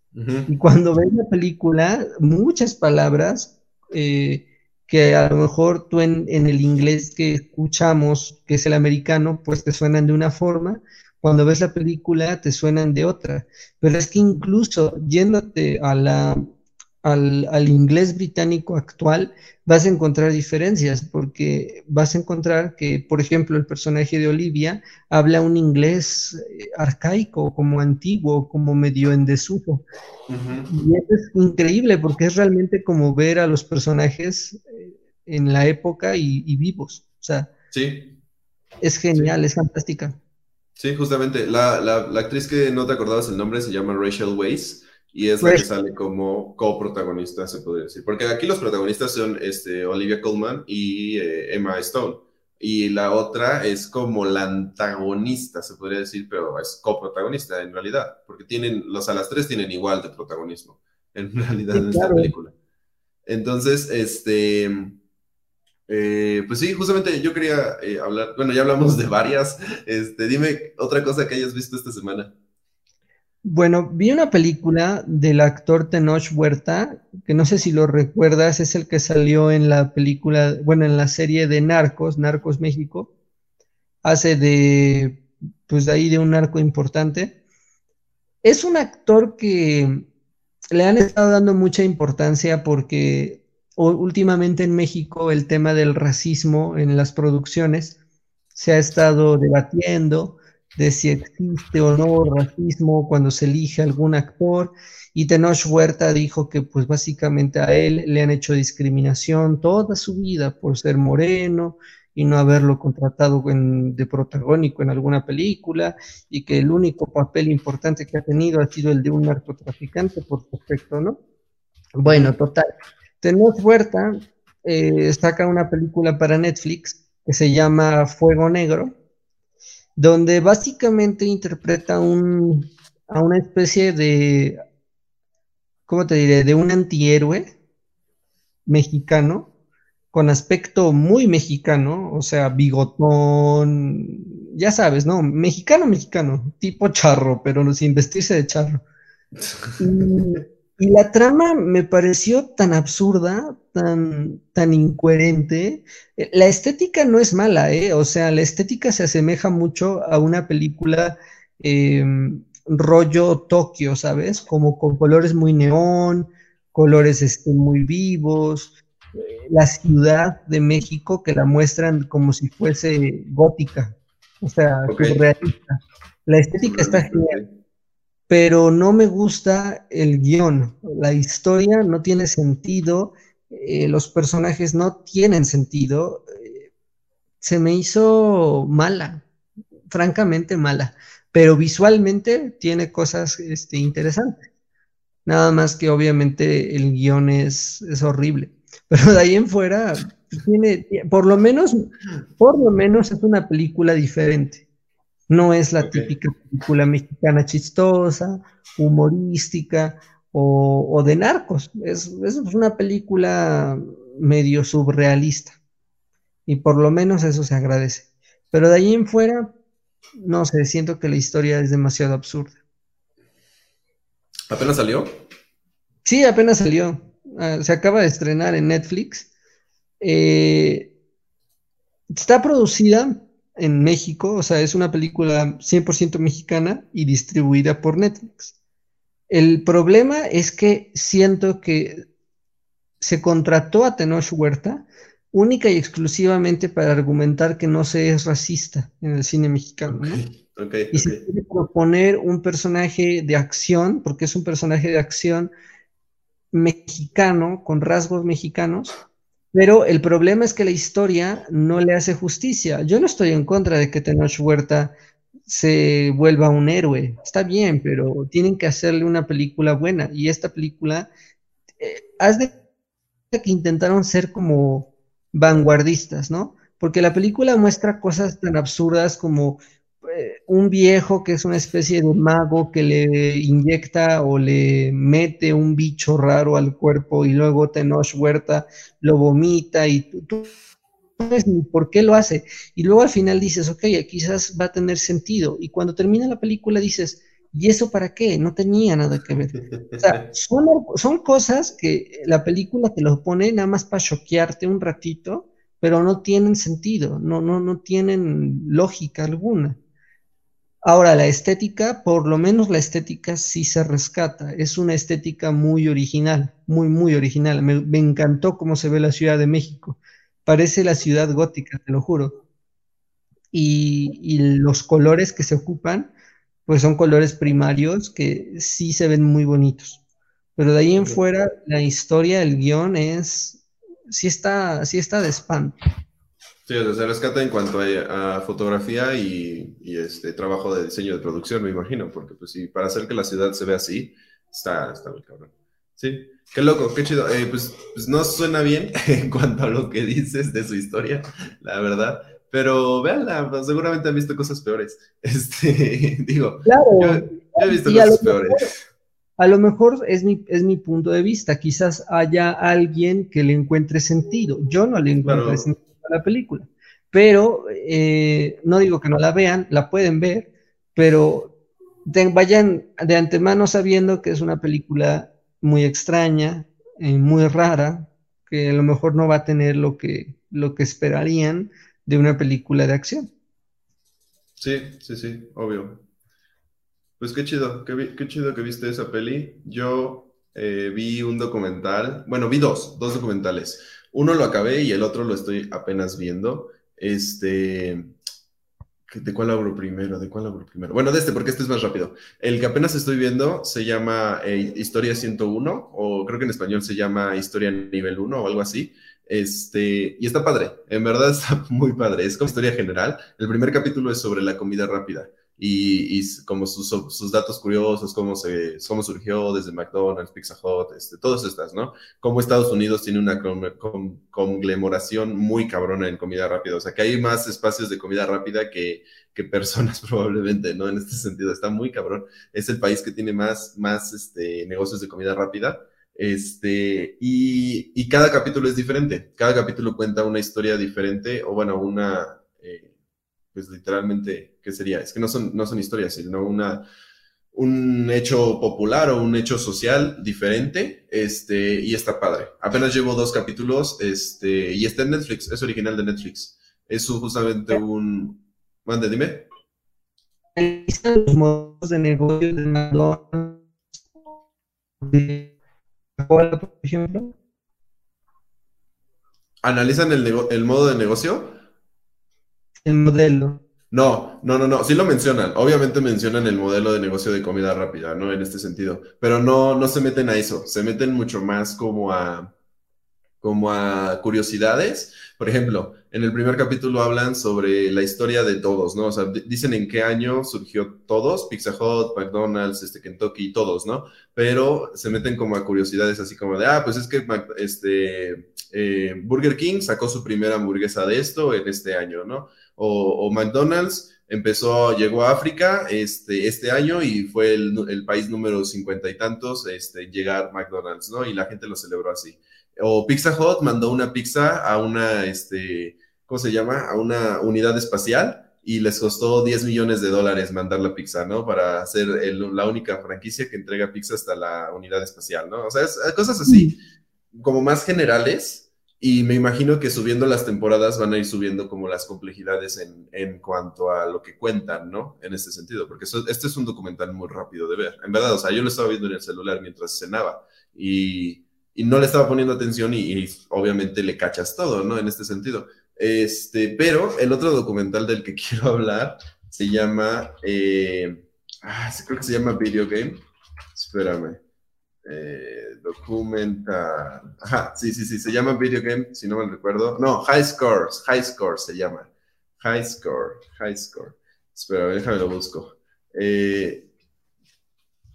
Y cuando ves la película, muchas palabras eh, que a lo mejor tú en, en, el inglés que escuchamos, que es el americano, pues te suenan de una forma, cuando ves la película te suenan de otra. Pero es que incluso yéndote a la, al, inglés británico actual, vas a encontrar diferencias, porque vas a encontrar que, por ejemplo, el personaje de Olivia habla un inglés eh, arcaico, como antiguo, como medio en desuso. Y eso es increíble, porque es realmente como ver a los personajes eh, en la época y, vivos. O sea, sí. es genial, es fantástica. Sí, justamente. La, la, la, actriz que no te acordabas el nombre se llama Rachel Weisz y es la que sale como coprotagonista, se podría decir. Porque aquí los protagonistas son este, Olivia Colman y eh, Emma Stone. Y la otra es como la antagonista, se podría decir, pero es coprotagonista en realidad. Porque tienen, los a las tres tienen igual de protagonismo, en realidad, en esta película. Entonces, este. Eh, pues sí, justamente yo quería eh, hablar, bueno, ya hablamos de varias. Este, dime otra cosa que hayas visto esta semana. Bueno, vi una película del actor Tenoch Huerta, que no sé si lo recuerdas, es el que salió en la película, bueno, en la serie de Narcos, Narcos México. Hace de, pues de ahí de un narco importante. Es un actor que le han estado dando mucha importancia porque últimamente en México el tema del racismo en las producciones se ha estado debatiendo de si existe o no racismo cuando se elige algún actor. Y Tenoch Huerta dijo que pues básicamente a él le han hecho discriminación toda su vida por ser moreno y no haberlo contratado de protagónico en alguna película y que el único papel importante que ha tenido ha sido el de un narcotraficante por supuesto, ¿no? Bueno, total. Tenoch Huerta eh, saca una película para Netflix que se llama Fuego Negro donde básicamente interpreta un, a una especie de, ¿cómo te diré?, de un antihéroe mexicano, con aspecto muy mexicano, o sea, bigotón, ya sabes, ¿no? Mexicano, mexicano, tipo charro, pero sin vestirse de charro. la trama me pareció tan absurda, tan, tan incoherente. La estética no es mala, ¿eh? O sea, la estética se asemeja mucho a una película em, rollo Tokio, ¿sabes? Como con colores muy neón, colores este, muy vivos. La ciudad de México que la muestran como si fuese gótica, o sea, surrealista. La estética está genial pero no me gusta el guion. La historia no tiene sentido, eh, los personajes no tienen sentido. Eh, se me hizo mala, francamente mala, pero visualmente tiene cosas este, interesantes. Nada más que obviamente el guion es, es horrible. Pero de ahí en fuera, tiene, por lo menos, por lo menos es una película diferente. No es la típica película mexicana chistosa, humorística o, de narcos. Es, una película medio surrealista. Y por lo menos eso se agradece. Pero de ahí en fuera, no sé, siento que la historia es demasiado absurda. ¿Apenas salió? Sí, apenas salió. Ah, se acaba de estrenar en Netflix. Eh, está producida en México, o sea, es una película 100% mexicana y distribuida por Netflix. El problema es que siento que se contrató a Tenoch Huerta única y exclusivamente para argumentar que no se es racista en el cine mexicano. y se quiere proponer un personaje de acción, porque es un personaje de acción mexicano, con rasgos mexicanos, pero el problema es que la historia no le hace justicia. Yo no estoy en contra de que Tenoch Huerta se vuelva un héroe. Está bien, pero tienen que hacerle una película buena. Y esta película, eh, de que intentaron ser como vanguardistas, ¿no? Porque la película muestra cosas tan absurdas como un viejo que es una especie de mago que le inyecta o le mete un bicho raro al cuerpo y luego Tenoch Huerta lo vomita y tú, no sabes ni por qué lo hace. Y luego al final dices, ok, quizás va a tener sentido. Y cuando termina la película dices, ¿y eso para qué? No tenía nada que ver. O sea, son, son cosas que la película te lo pone nada más para choquearte un ratito, pero no tienen sentido, no, no, no tienen lógica alguna. Ahora, la estética, por lo menos la estética sí se rescata. Es una estética muy original, muy, muy original. Me, encantó cómo se ve la Ciudad de México. Parece la ciudad gótica, te lo juro. Y, los colores que se ocupan, pues son colores primarios que sí se ven muy bonitos. Pero de ahí en fuera, la historia, el guion es, sí está, sí está de espanto. Sí, se rescata en cuanto a, fotografía y, este trabajo de diseño de producción, me imagino, porque pues sí, para hacer que la ciudad se vea así, está, está muy cabrón. Sí, qué loco, qué chido. Eh, pues, pues, no suena bien en cuanto a lo que dices de su historia, la verdad. Pero véanla, pues, seguramente han visto cosas peores. Este, digo, yo, he visto cosas peores. A lo mejor es mi, es mi punto de vista. Quizás haya alguien que le encuentre sentido. Yo no le encuentro sentido la película. Pero eh, no digo que no la vean, la pueden ver, pero vayan de antemano sabiendo que es una película muy extraña, eh, muy rara, que a lo mejor no va a tener lo que, lo que esperarían de una película de acción. Sí, sí, sí, obvio. Pues qué chido, qué, chido que viste esa peli. Yo eh, vi un documental, bueno, vi dos, dos documentales. Uno lo acabé y el otro lo estoy apenas viendo. Este, ¿De cuál abro primero? ¿De cuál abro primero? Bueno, de este, porque este es más rápido. El que apenas estoy viendo se llama eh, Historia 101, o creo que en español se llama Historia Nivel 1 o algo así. Este, y está padre, en verdad está muy padre. Es como historia general. El primer capítulo es sobre la comida rápida y, como sus, sus, datos curiosos, cómo, se, cómo surgió desde McDonald's, Pizza Hut, este, todas estas, ¿no? Cómo Estados Unidos tiene una conglomeración muy cabrona en comida rápida, o sea, que hay más espacios de comida rápida que, que personas probablemente, ¿no? En este sentido, está muy cabrón. Es el país que tiene más, más este, negocios de comida rápida. Este, y, y cada capítulo es diferente. Cada capítulo cuenta una historia diferente, o bueno, una, pues literalmente, ¿qué sería? Es que no son, no son historias, sino una, un hecho popular o un hecho social diferente, este, y está padre. Apenas llevo dos capítulos, este, y está en Netflix, es original de Netflix. Es justamente un... Mande, dime. los modos de negocio de McDonald's, por ejemplo. ¿Analizan el, el modo de negocio? El modelo. No, no, no, no, sí lo mencionan. Obviamente mencionan el modelo de negocio de comida rápida, ¿no? En este sentido, pero no, no se meten a eso, se meten mucho más como a, como a curiosidades. Por ejemplo, en el primer capítulo hablan sobre la historia de todos, ¿no? O sea, dicen en qué año surgió todos, Pizza Hut, McDonald's, este, Kentucky, todos, ¿no? Pero se meten como a curiosidades así como de, ah, pues es que este, eh, Burger King sacó su primera hamburguesa de esto en este año, ¿no? o, McDonald's empezó, llegó a África este, este año y fue el, país número cincuenta y tantos este, llegar McDonald's, ¿no? Y la gente lo celebró así. O Pizza Hut mandó una pizza a una, este, ¿cómo se llama? A una unidad espacial y les costó 10 millones de dólares mandar la pizza, ¿no? Para ser la única franquicia que entrega pizza hasta la unidad espacial, ¿no? O sea, cosas así, como más generales, y me imagino que subiendo las temporadas van a ir subiendo como las complejidades en, en cuanto a lo que cuentan, ¿no? En este sentido, porque este es un documental muy rápido de ver. En verdad, o sea, yo lo estaba viendo en el celular mientras cenaba y, y no le estaba poniendo atención y, obviamente le cachas todo, ¿no? En este sentido. Este, pero el otro documental del que quiero hablar se llama, eh, ah, creo que se llama Video Game. Espérame. Eh, documental. Ajá, sí, sí, sí, se llama Video Game, si no me recuerdo. No, High Scores, High Score se llama. High Score, High Score. Espera, déjame lo busco. Eh,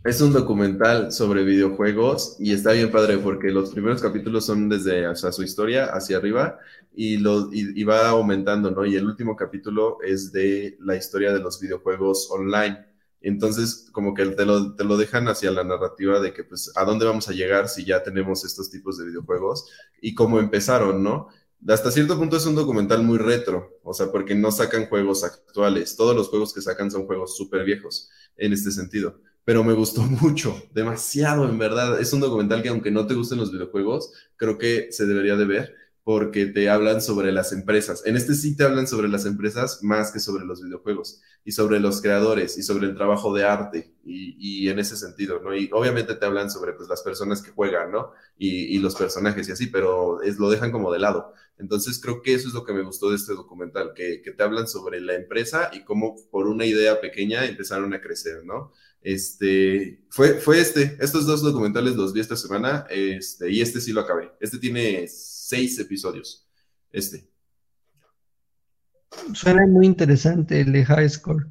es un documental sobre videojuegos y está bien padre porque los primeros capítulos son desde o su historia hacia arriba y, lo, y va aumentando, ¿no? Y el último capítulo es de la historia de los videojuegos online entonces, como que te lo, te lo dejan hacia la narrativa de que, pues, ¿a dónde vamos a llegar si ya tenemos estos tipos de videojuegos? Y cómo empezaron, ¿no? Hasta cierto punto es un documental muy retro, o sea, porque no sacan juegos actuales. Todos los juegos que sacan son juegos súper viejos en este sentido. Pero me gustó mucho, demasiado, en verdad. Es un documental que aunque no te gusten los videojuegos, creo que se debería de ver porque te hablan sobre las empresas. En este sí te hablan sobre las empresas más que sobre los videojuegos y sobre los creadores y sobre el trabajo de arte y, en ese sentido, ¿no? Y obviamente te hablan sobre pues, las personas que juegan, ¿no? Y, los personajes y así, pero es, lo dejan como de lado. Entonces creo que eso es lo que me gustó de este documental, que, que te hablan sobre la empresa y cómo por una idea pequeña empezaron a crecer, ¿no? Este, fue, fue este, estos dos documentales los vi esta semana, este, y este sí lo acabé. Este tiene seis episodios, este. Suena muy interesante el de High Score.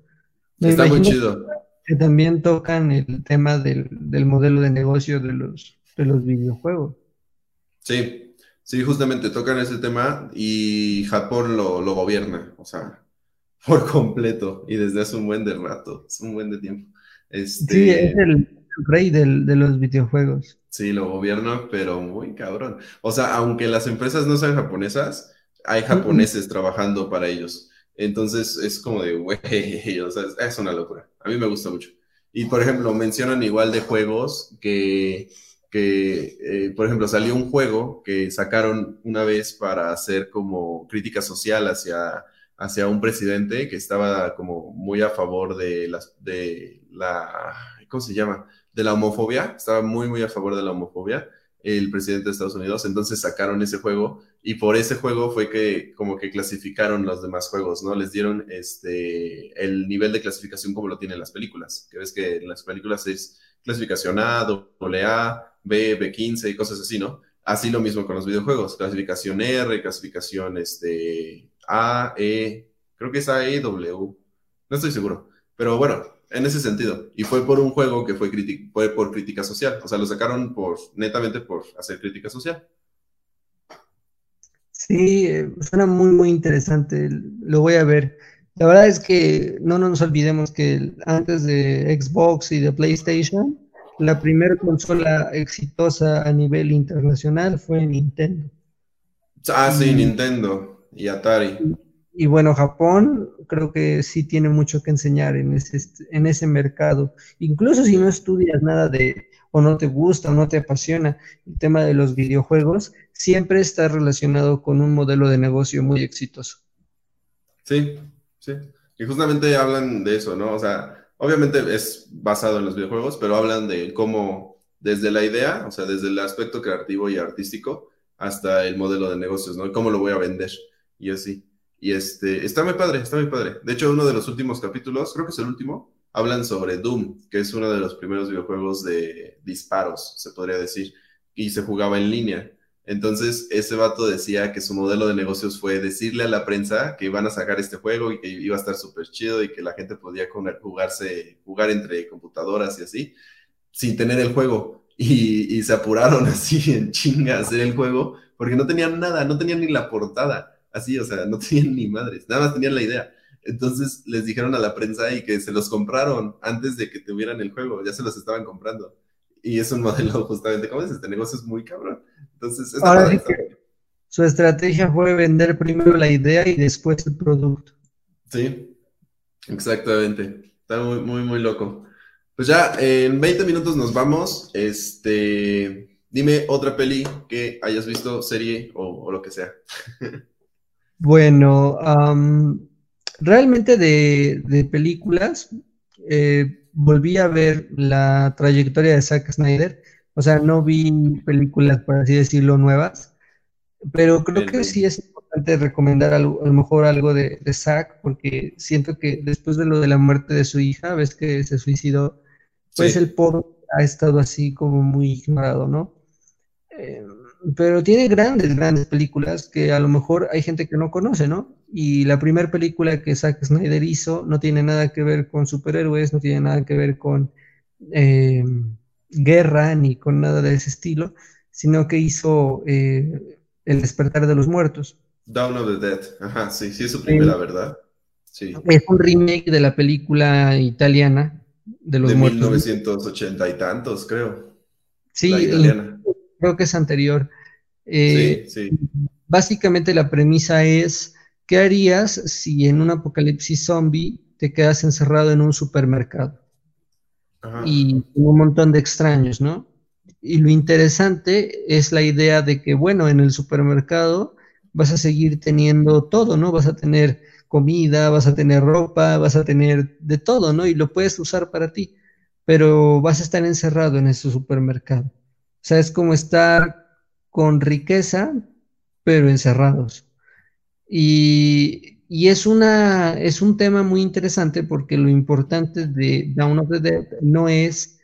Está muy chido. Que también tocan el tema del, modelo de negocio de los, de los videojuegos. Sí, sí, justamente tocan ese tema y Japón lo, lo gobierna, o sea, por completo y desde hace un buen de rato, es un buen de tiempo. Este, sí, es el rey de los videojuegos. Sí, lo gobierna, pero muy cabrón. O sea, aunque las empresas no sean japonesas, hay japoneses trabajando para ellos. Entonces es como de, güey, o sea, es una locura. A mí me gusta mucho. Y por ejemplo, mencionan igual de juegos que, que eh, por ejemplo, salió un juego que sacaron una vez para hacer como crítica social hacia hacia un presidente que estaba como muy a favor de, las, de la, ¿cómo se llama? De la homofobia, estaba muy, muy a favor de la homofobia, el presidente de Estados Unidos, entonces sacaron ese juego y por ese juego fue que como que clasificaron los demás juegos, ¿no? Les dieron este, el nivel de clasificación como lo tienen las películas, que ves que en las películas es clasificación A, AA, B, B15 y cosas así, ¿no? Así lo mismo con los videojuegos, clasificación R, clasificación este, a, E, creo que es A, E, W, no estoy seguro, pero bueno, en ese sentido. Y fue por un juego que fue, fue por crítica social, o sea, lo sacaron por, netamente por hacer crítica social. Sí, eh, suena muy, muy interesante, lo voy a ver. La verdad es que no nos olvidemos que antes de Xbox y de PlayStation, la primera consola exitosa a nivel internacional fue Nintendo. Ah, sí, Nintendo y Atari. Y, bueno, Japón creo que sí tiene mucho que enseñar en ese, en ese mercado. Incluso si no estudias nada de, o no te gusta, o no te apasiona el tema de los videojuegos, siempre está relacionado con un modelo de negocio muy exitoso. Sí, sí. Y justamente hablan de eso, ¿no? O sea, obviamente es basado en los videojuegos, pero hablan de cómo desde la idea, o sea, desde el aspecto creativo y artístico, hasta el modelo de negocios, ¿no? ¿Cómo lo voy a vender? y así. Y este, está muy padre, está muy padre. De hecho, uno de los últimos capítulos, creo que es el último, hablan sobre Doom, que es uno de los primeros videojuegos de disparos, se podría decir, y se jugaba en línea. Entonces, ese vato decía que su modelo de negocios fue decirle a la prensa que iban a sacar este juego y que iba a estar súper chido y que la gente podía jugarse, jugar entre computadoras y así, sin tener el juego. Y, y se apuraron así en chinga a hacer el juego porque no tenían nada, no tenían ni la portada así, o sea, no tenían ni madres, nada más tenían la idea. Entonces les dijeron a la prensa y que se los compraron antes de que tuvieran el juego, ya se los estaban comprando. Y es un modelo justamente, ¿cómo es? Este negocio es muy cabrón. Entonces, Ahora su estrategia fue vender primero la idea y después el producto. Sí, exactamente. Está muy, muy, muy loco. Pues ya en 20 minutos nos vamos. Este, dime otra peli que hayas visto, serie o, o lo que sea. Bueno, realmente de, películas, eh, volví a ver la trayectoria de Zack Snyder. O sea, no vi películas, por así decirlo, nuevas, pero creo que sí es importante recomendar a lo mejor algo de, Zack, porque siento que después de lo de la muerte de su hija, ves que se suicidó, pues el pobre ha estado así como muy ignorado, ¿no? Eh, pero tiene grandes, grandes películas que a lo mejor hay gente que no conoce, ¿no? Y la primera película que Zack Snyder hizo no tiene nada que ver con superhéroes, no tiene nada que ver con eh, guerra ni con nada de ese estilo, sino que hizo eh, El despertar de los muertos. Dawn of the Dead, ajá, sí, sí es su primera, ¿verdad? Sí. Es un remake de la película italiana de los de muertos. 1980 y tantos, creo. Sí, italiana creo que es anterior. Eh, sí, sí. Básicamente la premisa es, ¿qué harías si en un apocalipsis zombie te quedas encerrado en un supermercado? Y un montón de extraños, ¿no? Y lo interesante es la idea de que, bueno, en el supermercado vas a seguir teniendo todo, ¿no? Vas a tener comida, vas a tener ropa, vas a tener de todo, ¿no? Y lo puedes usar para ti, pero vas a estar encerrado en ese supermercado. Sea, es como estar con riqueza, pero encerrados. Y, y es, una, es un tema muy interesante porque lo importante de Down of the Dead no es,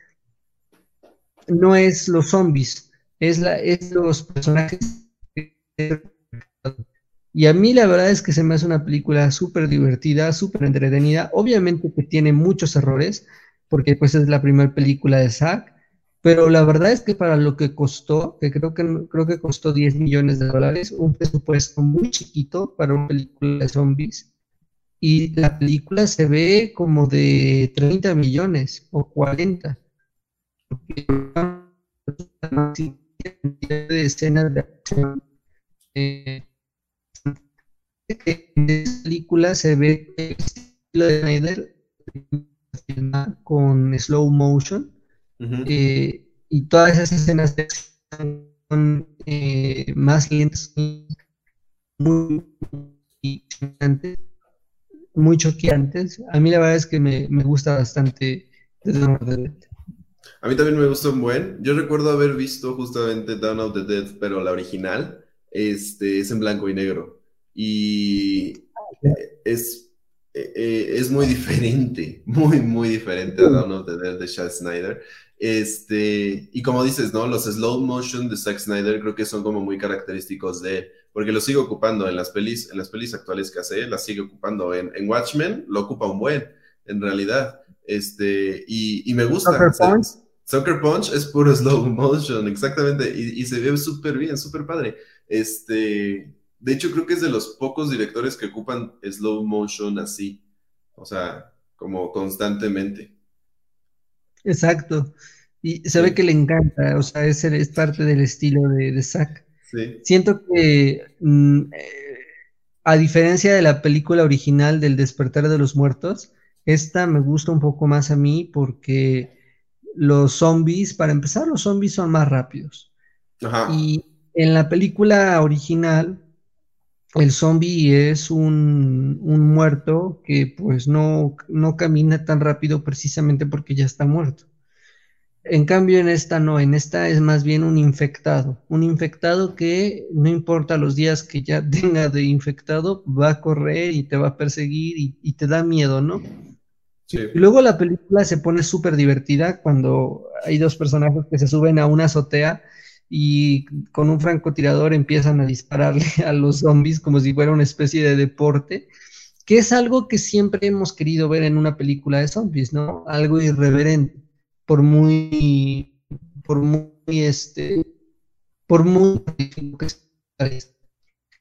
no es los zombies, es, la, es los personajes. Y a mí la verdad es que se me hace una película súper divertida, súper entretenida. Obviamente que tiene muchos errores, porque pues es la primera película de Zack, pero la verdad es que para lo que costó, que creo que, creo que costó 10 millones de dólares, un presupuesto muy chiquito para una película de zombies, y la película se ve como de 30 millones o 40 de escenas de acción. Eh, en esta película se ve el estilo de Snyder con slow motion eh, y todas esas escenas de acción son eh, más lentas muy, muy choqueantes. A mí la verdad es que me, me gusta bastante a mí también me gustó un buen. Yo recuerdo haber visto justamente Down of the Dead, pero la original este, es en blanco y negro. Y es, eh, es muy diferente, muy, muy diferente a Down of the Dead de Chad Snyder. Este, y como dices, ¿no? Los slow motion de Zack Snyder creo que son como muy característicos de, porque lo sigue ocupando en las pelis, en las pelis actuales que hace, las sigue ocupando en, en Watchmen, lo ocupa un buen, en realidad. Este, y, y me gusta. Soccer Punch es puro slow motion, exactamente, y, se ve súper bien, súper padre. Este, de hecho, creo que es de los pocos directores que ocupan slow motion así, o sea, como constantemente. Exacto, y se ve que le encanta, o sea, es, es parte del estilo de, de Zack. Sí. Siento que, mm, eh, a diferencia de la película original del Despertar de los Muertos, esta me gusta un poco más a mí porque los zombies, para empezar, los zombies son más rápidos. Y en la película original, el zombie es un, muerto que pues no, no, camina tan rápido precisamente porque ya está muerto. En cambio, en esta no, en esta es más bien un infectado. Un infectado que no importa los días que ya tenga de infectado, va a correr y te va a perseguir y, y te da miedo, ¿no? Y luego la película se pone súper divertida cuando hay dos personajes que se suben a una azotea y con un francotirador empiezan a dispararle a los zombies como si fuera una especie de deporte, que es algo que siempre hemos querido ver en una película de zombies, ¿no? Algo irreverente, por muy, por muy, este, por muy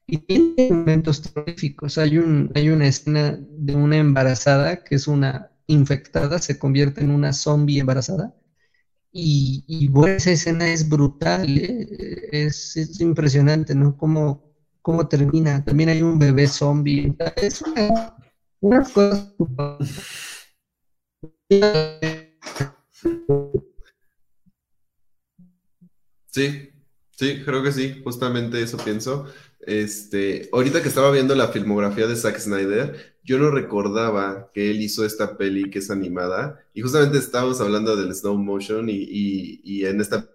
y tiene momentos terroríficos. Hay, un, hay una escena de una embarazada que es una infectada se convierte en una zombie embarazada. Y, bueno, esa escena es brutal, ¿eh? es, impresionante, ¿no? Cómo, cómo termina. También hay un bebé zombie. Es una, una cosa. Sí, sí, creo que sí, justamente eso pienso. Este, ahorita que estaba viendo la filmografía de Zack Snyder, yo no recordaba que él hizo esta peli que es animada, y justamente estábamos hablando del slow motion, y, en esta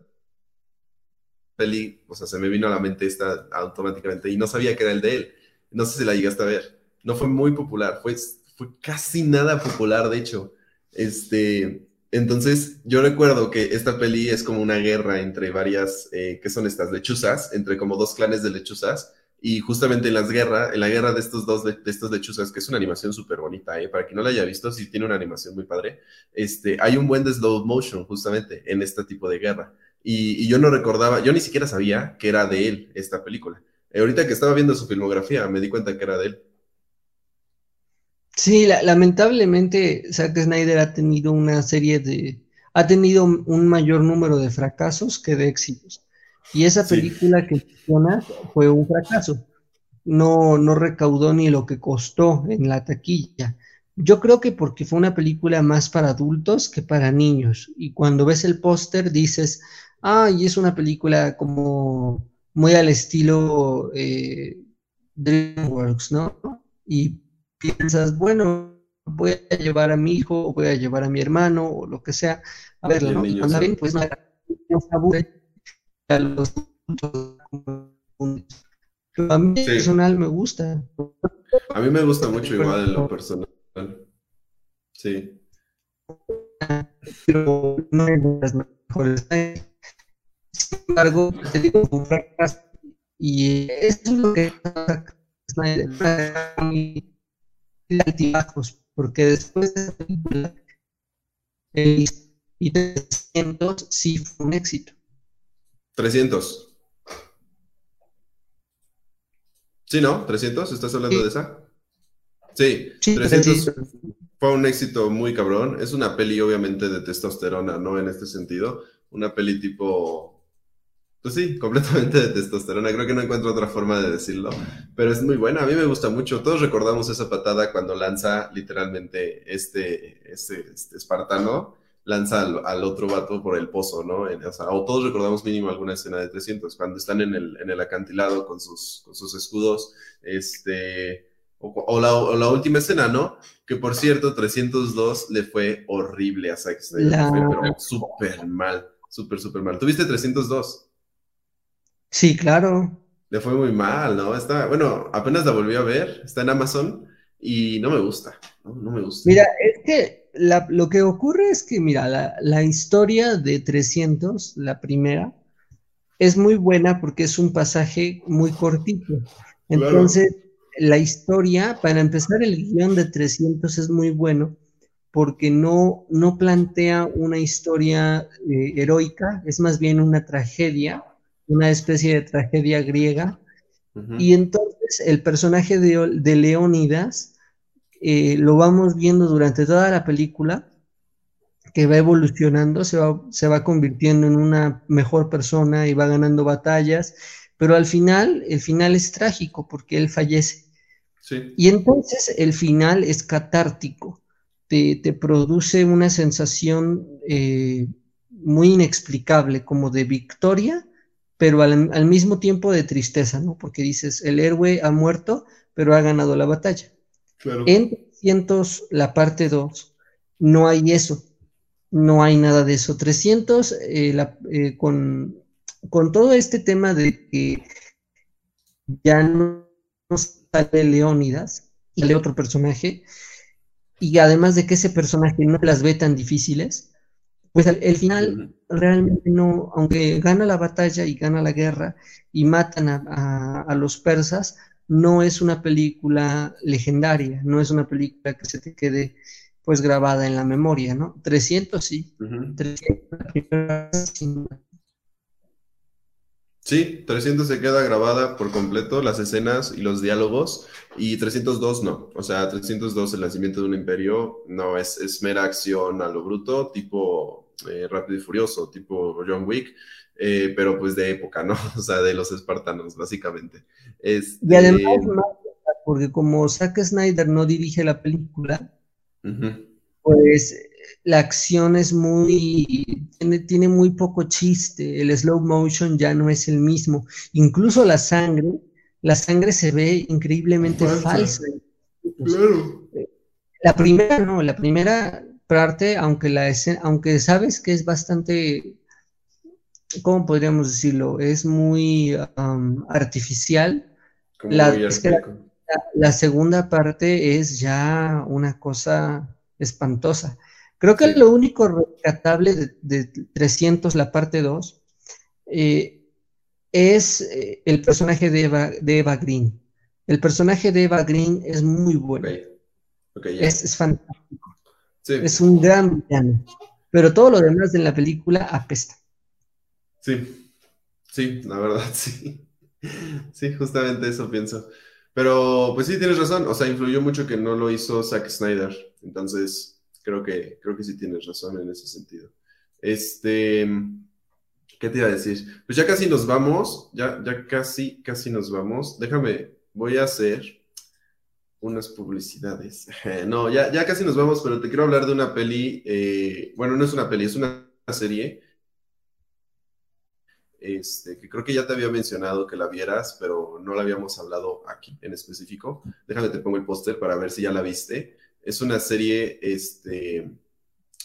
peli, o sea, se me vino a la mente esta automáticamente, y no sabía que era el de él. No sé si la llegaste a ver. No fue muy popular, fue, fue casi nada popular, de hecho. Este, entonces, yo recuerdo que esta peli es como una guerra entre varias, eh, ¿qué son estas? Lechuzas, entre como dos clanes de lechuzas, y justamente en las guerras, en la guerra de estos dos, de, estos lechuzas, que es una animación súper bonita, ¿eh? para quien no la haya visto, sí tiene una animación muy padre, este, hay un buen de slow motion justamente en este tipo de guerra. Y, yo no recordaba, yo ni siquiera sabía que era de él esta película. Eh, ahorita que estaba viendo su filmografía, me di cuenta que era de él. Sí, lamentablemente Zack Snyder ha tenido una serie de, ha tenido un mayor número de fracasos que de éxitos. Y esa película que mencionas fue un fracaso. No, no recaudó ni lo que costó en la taquilla. Yo creo que porque fue una película más para adultos que para niños. Y cuando ves el póster dices, ah, y es una película como muy al estilo eh, DreamWorks, ¿no? Y piensas, bueno, voy a llevar a mi hijo, o voy a llevar a mi hermano, o lo que sea, a verlo, ¿no? Y cuando ven, pues no, a los a mí personal me gusta. A mí me gusta mucho igual en lo personal. Sí. Pero no es de las mejores. Sin embargo, te digo. Y eso es lo que Snyder altibajos, porque después de esa película, el y 300 sí fue un éxito. 300. Sí, ¿no? ¿300? ¿Estás hablando de esa? Sí, 300 fue un éxito muy cabrón. Es una peli obviamente de testosterona, ¿no? En este sentido. Una peli tipo... Pues sí, completamente de testosterona. Creo que no encuentro otra forma de decirlo. Pero es muy buena. A mí me gusta mucho. Todos recordamos esa patada cuando lanza literalmente este, este, este espartano lanza al, otro vato por el pozo, ¿no? o, todos recordamos mínimo alguna escena de 300, cuando están en el, en el acantilado con sus, con sus escudos, este, o, la, última escena, ¿no? Que por cierto, 302 le fue horrible a Zack Snyder, pero súper mal, súper, súper mal. ¿Tuviste 302? Sí, claro. Le fue muy mal, ¿no? Está, bueno, apenas la volví a ver, está en Amazon y no me gusta, no, no me gusta. Mira, es que lo que ocurre es que, mira, la, historia de 300, la primera, es muy buena porque es un pasaje muy cortito. Entonces, la historia, para empezar, el guion de 300 es muy bueno porque no, no plantea una historia eh, heroica, es más bien una tragedia, una especie de tragedia griega. Y entonces el personaje de, de Leónidas eh, lo vamos viendo durante toda la película, que va evolucionando, se va, se va convirtiendo en una mejor persona y va ganando batallas, pero al final, el final es trágico porque él fallece. Y entonces el final es catártico, te, produce una sensación eh, muy inexplicable, como de victoria, pero al, mismo tiempo de tristeza, ¿no? Porque dices, el héroe ha muerto, pero ha ganado la batalla. En 300, la parte 2, no hay eso. No hay nada de eso. 300, eh, eh, con, todo este tema de que ya no sale Leónidas, sale otro personaje, y además de que ese personaje no las ve tan difíciles, pues el, final realmente no, aunque gana la batalla y gana la guerra y matan a los persas, no es una película legendaria, no es una película que se te quede pues grabada en la memoria, ¿no? 300 sí. 300, sí, 300 se queda grabada por completo, las escenas y los diálogos, y 302 no. O sea, 302, el nacimiento de un imperio, no, es, es mera acción a lo bruto, tipo eh, Rápido y Furioso, tipo John Wick. Eh, pero pues de época, ¿no? O sea, de los espartanos, básicamente. Este... Y además, porque como Zack Snyder no dirige la película, pues la acción es muy, tiene, muy poco chiste, el slow motion ya no es el mismo, incluso la sangre, la sangre se ve increíblemente falsa. Claro. La primera, no, la primera parte, aunque la aunque sabes que es bastante ¿cómo podríamos decirlo? Es muy artificial. La, la, segunda parte es ya una cosa espantosa. Creo que lo único rescatable de, 300, la parte 2, eh, es eh, el personaje de Eva, Green. El personaje de Eva Green es muy bueno. es, fantástico. Es un gran villano. Pero todo lo demás de la película apesta. Sí, sí, la verdad, sí. Sí, justamente eso pienso. Pero pues sí, tienes razón. O sea, influyó mucho que no lo hizo Zack Snyder. Entonces, creo que, creo que sí tienes razón en ese sentido. Este, ¿qué te iba a decir? Pues ya casi nos vamos. Ya, ya casi, casi nos vamos. Déjame, voy a hacer unas publicidades. No, ya, ya casi nos vamos, pero te quiero hablar de una peli. Eh, bueno, no es una peli, es una serie este, que creo que ya te había mencionado que la vieras, pero no la habíamos hablado aquí en específico. Déjame te pongo el póster para ver si ya la viste. Es una serie este,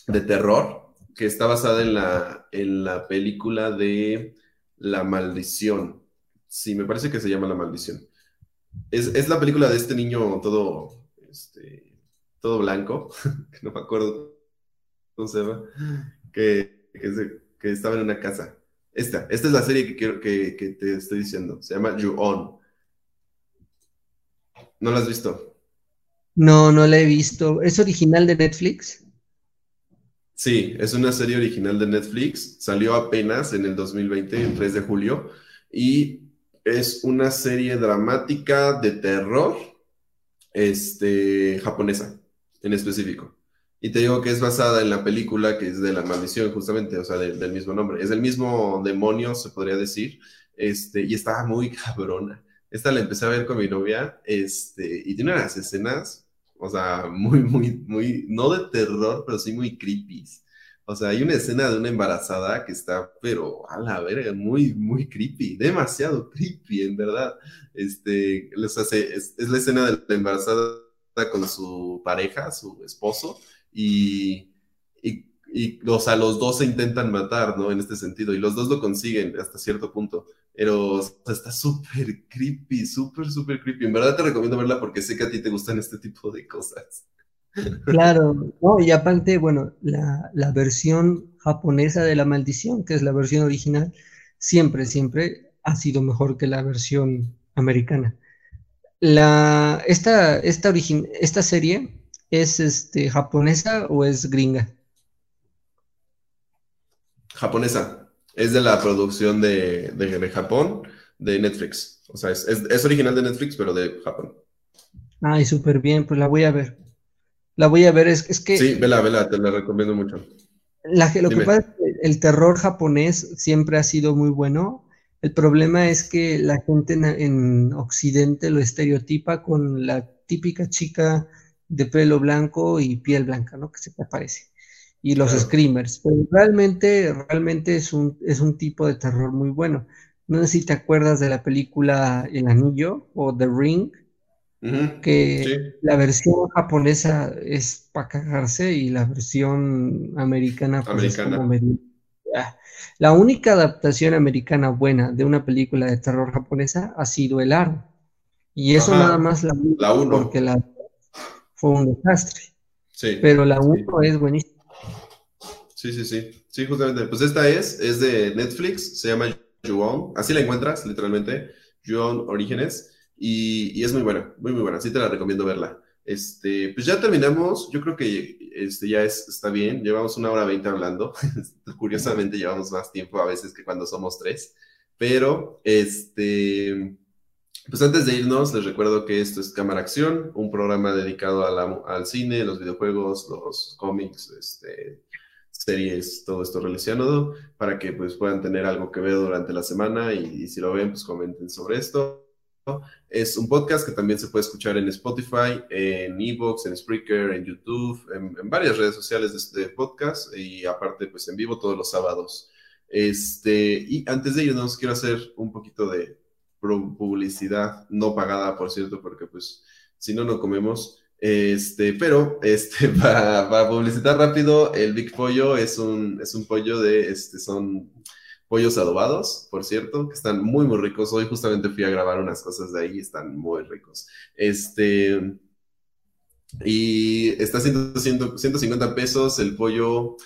de terror que está basada en la, en la película de La Maldición. Sí, me parece que se llama La Maldición. Es, la película de este niño todo, este, todo blanco, que no me acuerdo cómo se llama, que, que, estaba en una casa. Esta, esta es la serie que quiero que, que te estoy diciendo. Se llama You-On. ¿No la has visto? No, no la he visto. ¿Es original de Netflix? Sí, es una serie original de Netflix. Salió apenas en el 2020, el 3 de julio. Y es una serie dramática de terror este, japonesa, en específico. Y te digo que es basada en la película que es de la maldición, justamente, o sea, del mismo nombre. Es el mismo demonio, se podría decir, este, y estaba muy cabrona. Esta la empecé a ver con mi novia, este, y tiene unas escenas, o sea, muy, muy, muy, no de terror, pero sí muy creepy. O sea, hay una escena de una embarazada que está, pero a la verga, muy, muy creepy, demasiado creepy, en verdad. Este, les hace, es, la escena de la embarazada con su pareja, su esposo, y, y, y, o sea, los dos se intentan matar, ¿no? En este sentido, y los dos lo consiguen hasta cierto punto, pero está súper creepy, súper, súper creepy. En verdad te recomiendo verla porque sé que a ti te gustan este tipo de cosas. Claro, no, y aparte, bueno, la, la, versión japonesa de la maldición, que es la versión original, siempre, siempre ha sido mejor que la versión americana. La, esta, esta, esta serie es este, japonesa o es gringa? Japonesa. Es de la producción de, de, Japón, de Netflix. O sea, es, es, es, original de Netflix, pero de Japón. Ay, súper bien, pues la voy a ver. La voy a ver, es, es que... Sí, vela, vela, te la recomiendo mucho. La, lo que pasa es que el terror japonés siempre ha sido muy bueno. El problema es que la gente en, Occidente lo estereotipa con la típica chica de pelo blanco y piel blanca, ¿no? Que se te aparece. Y los screamers. Pero realmente, realmente es un, es un tipo de terror muy bueno. No sé si te acuerdas de la película El Anillo o The Ring que la versión japonesa es para cagarse y la versión americana, pues, Es como ah, La única adaptación americana buena de una película de terror japonesa ha sido El Aro. Y eso nada más la, la uno. porque la fue un desastre. Sí. Pero la 1 es buenísima. Sí, sí, sí. Sí, justamente. Pues esta es, es de Netflix, se llama Juon. Así la encuentras, literalmente. Juon Orígenes. Y, es muy buena, muy, muy buena. Sí te la recomiendo verla. Este, pues ya terminamos. Yo creo que este, ya es, está bien. Llevamos una hora veinte hablando. Curiosamente llevamos más tiempo a veces que cuando somos tres. Pero, este, pues antes de irnos, les recuerdo que esto es Cámara Acción, un programa dedicado al cine, los videojuegos, los cómics, este, series, todo esto relacionado, para que pues puedan tener algo que ver durante la semana y, y si lo ven, pues comenten sobre esto. Es un podcast que también se puede escuchar en Spotify, en Evox, en Spreaker, en YouTube, en, varias redes sociales de este podcast y aparte pues en vivo todos los sábados. Este, y antes de irnos quiero hacer un poquito de publicidad no pagada, por cierto, porque pues si no, no comemos. Este, pero este, para, para publicitar rápido, el Big Pollo es un, es un pollo de, este, son pollos adobados, por cierto, que están muy, muy ricos. Hoy justamente fui a grabar unas cosas de ahí, están muy ricos. Este, y está 150 pesos el pollo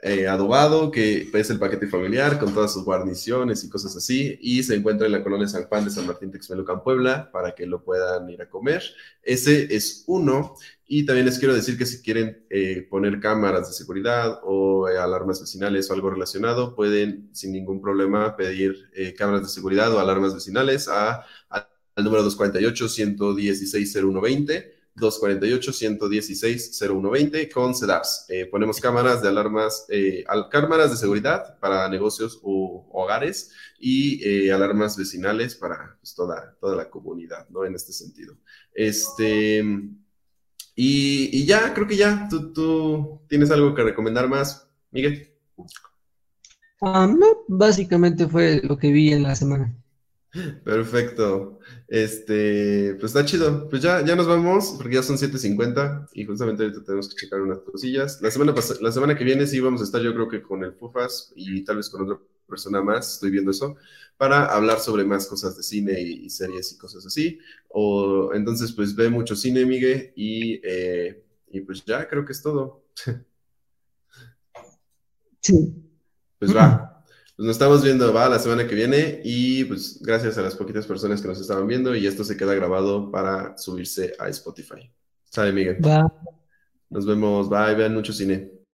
eh, adobado, que es el paquete familiar con todas sus guarniciones y cosas así, y se encuentra en la colonia San Juan de San Martín Texmelucan, Puebla, para que lo puedan ir a comer. Ese es uno, y también les quiero decir que si quieren eh, poner cámaras de seguridad o eh, alarmas vecinales o algo relacionado, pueden sin ningún problema pedir cámaras de seguridad o alarmas vecinales a, al número 248-116-0120 248-116-0120 con CEDAPS. Eh, ponemos cámaras de alarmas, eh, cámaras de seguridad para negocios u hogares y eh, alarmas vecinales para pues, toda, toda la comunidad, ¿no? En este sentido. Este, y, ya, creo que ya, ¿Tú, tú tienes algo que recomendar más, Miguel. Ah, no, básicamente fue lo que vi en la semana. Perfecto. Este, pues está chido. Pues ya, ya nos vamos, porque ya son 7.50 y justamente ahorita tenemos que checar unas cosillas. La semana, la semana que viene sí vamos a estar, yo creo que con el Fufas y tal vez con otra persona más, estoy viendo eso, para hablar sobre más cosas de cine y, series y cosas así. O entonces, pues ve mucho cine, Miguel, y, eh, y pues ya creo que es todo. Sí. Pues va. Pues nos estamos viendo, va, la semana que viene y pues gracias a las poquitas personas que nos estaban viendo y esto se queda grabado para subirse a Spotify. Sale, Miguel. Va. Nos vemos, bye, vean mucho cine.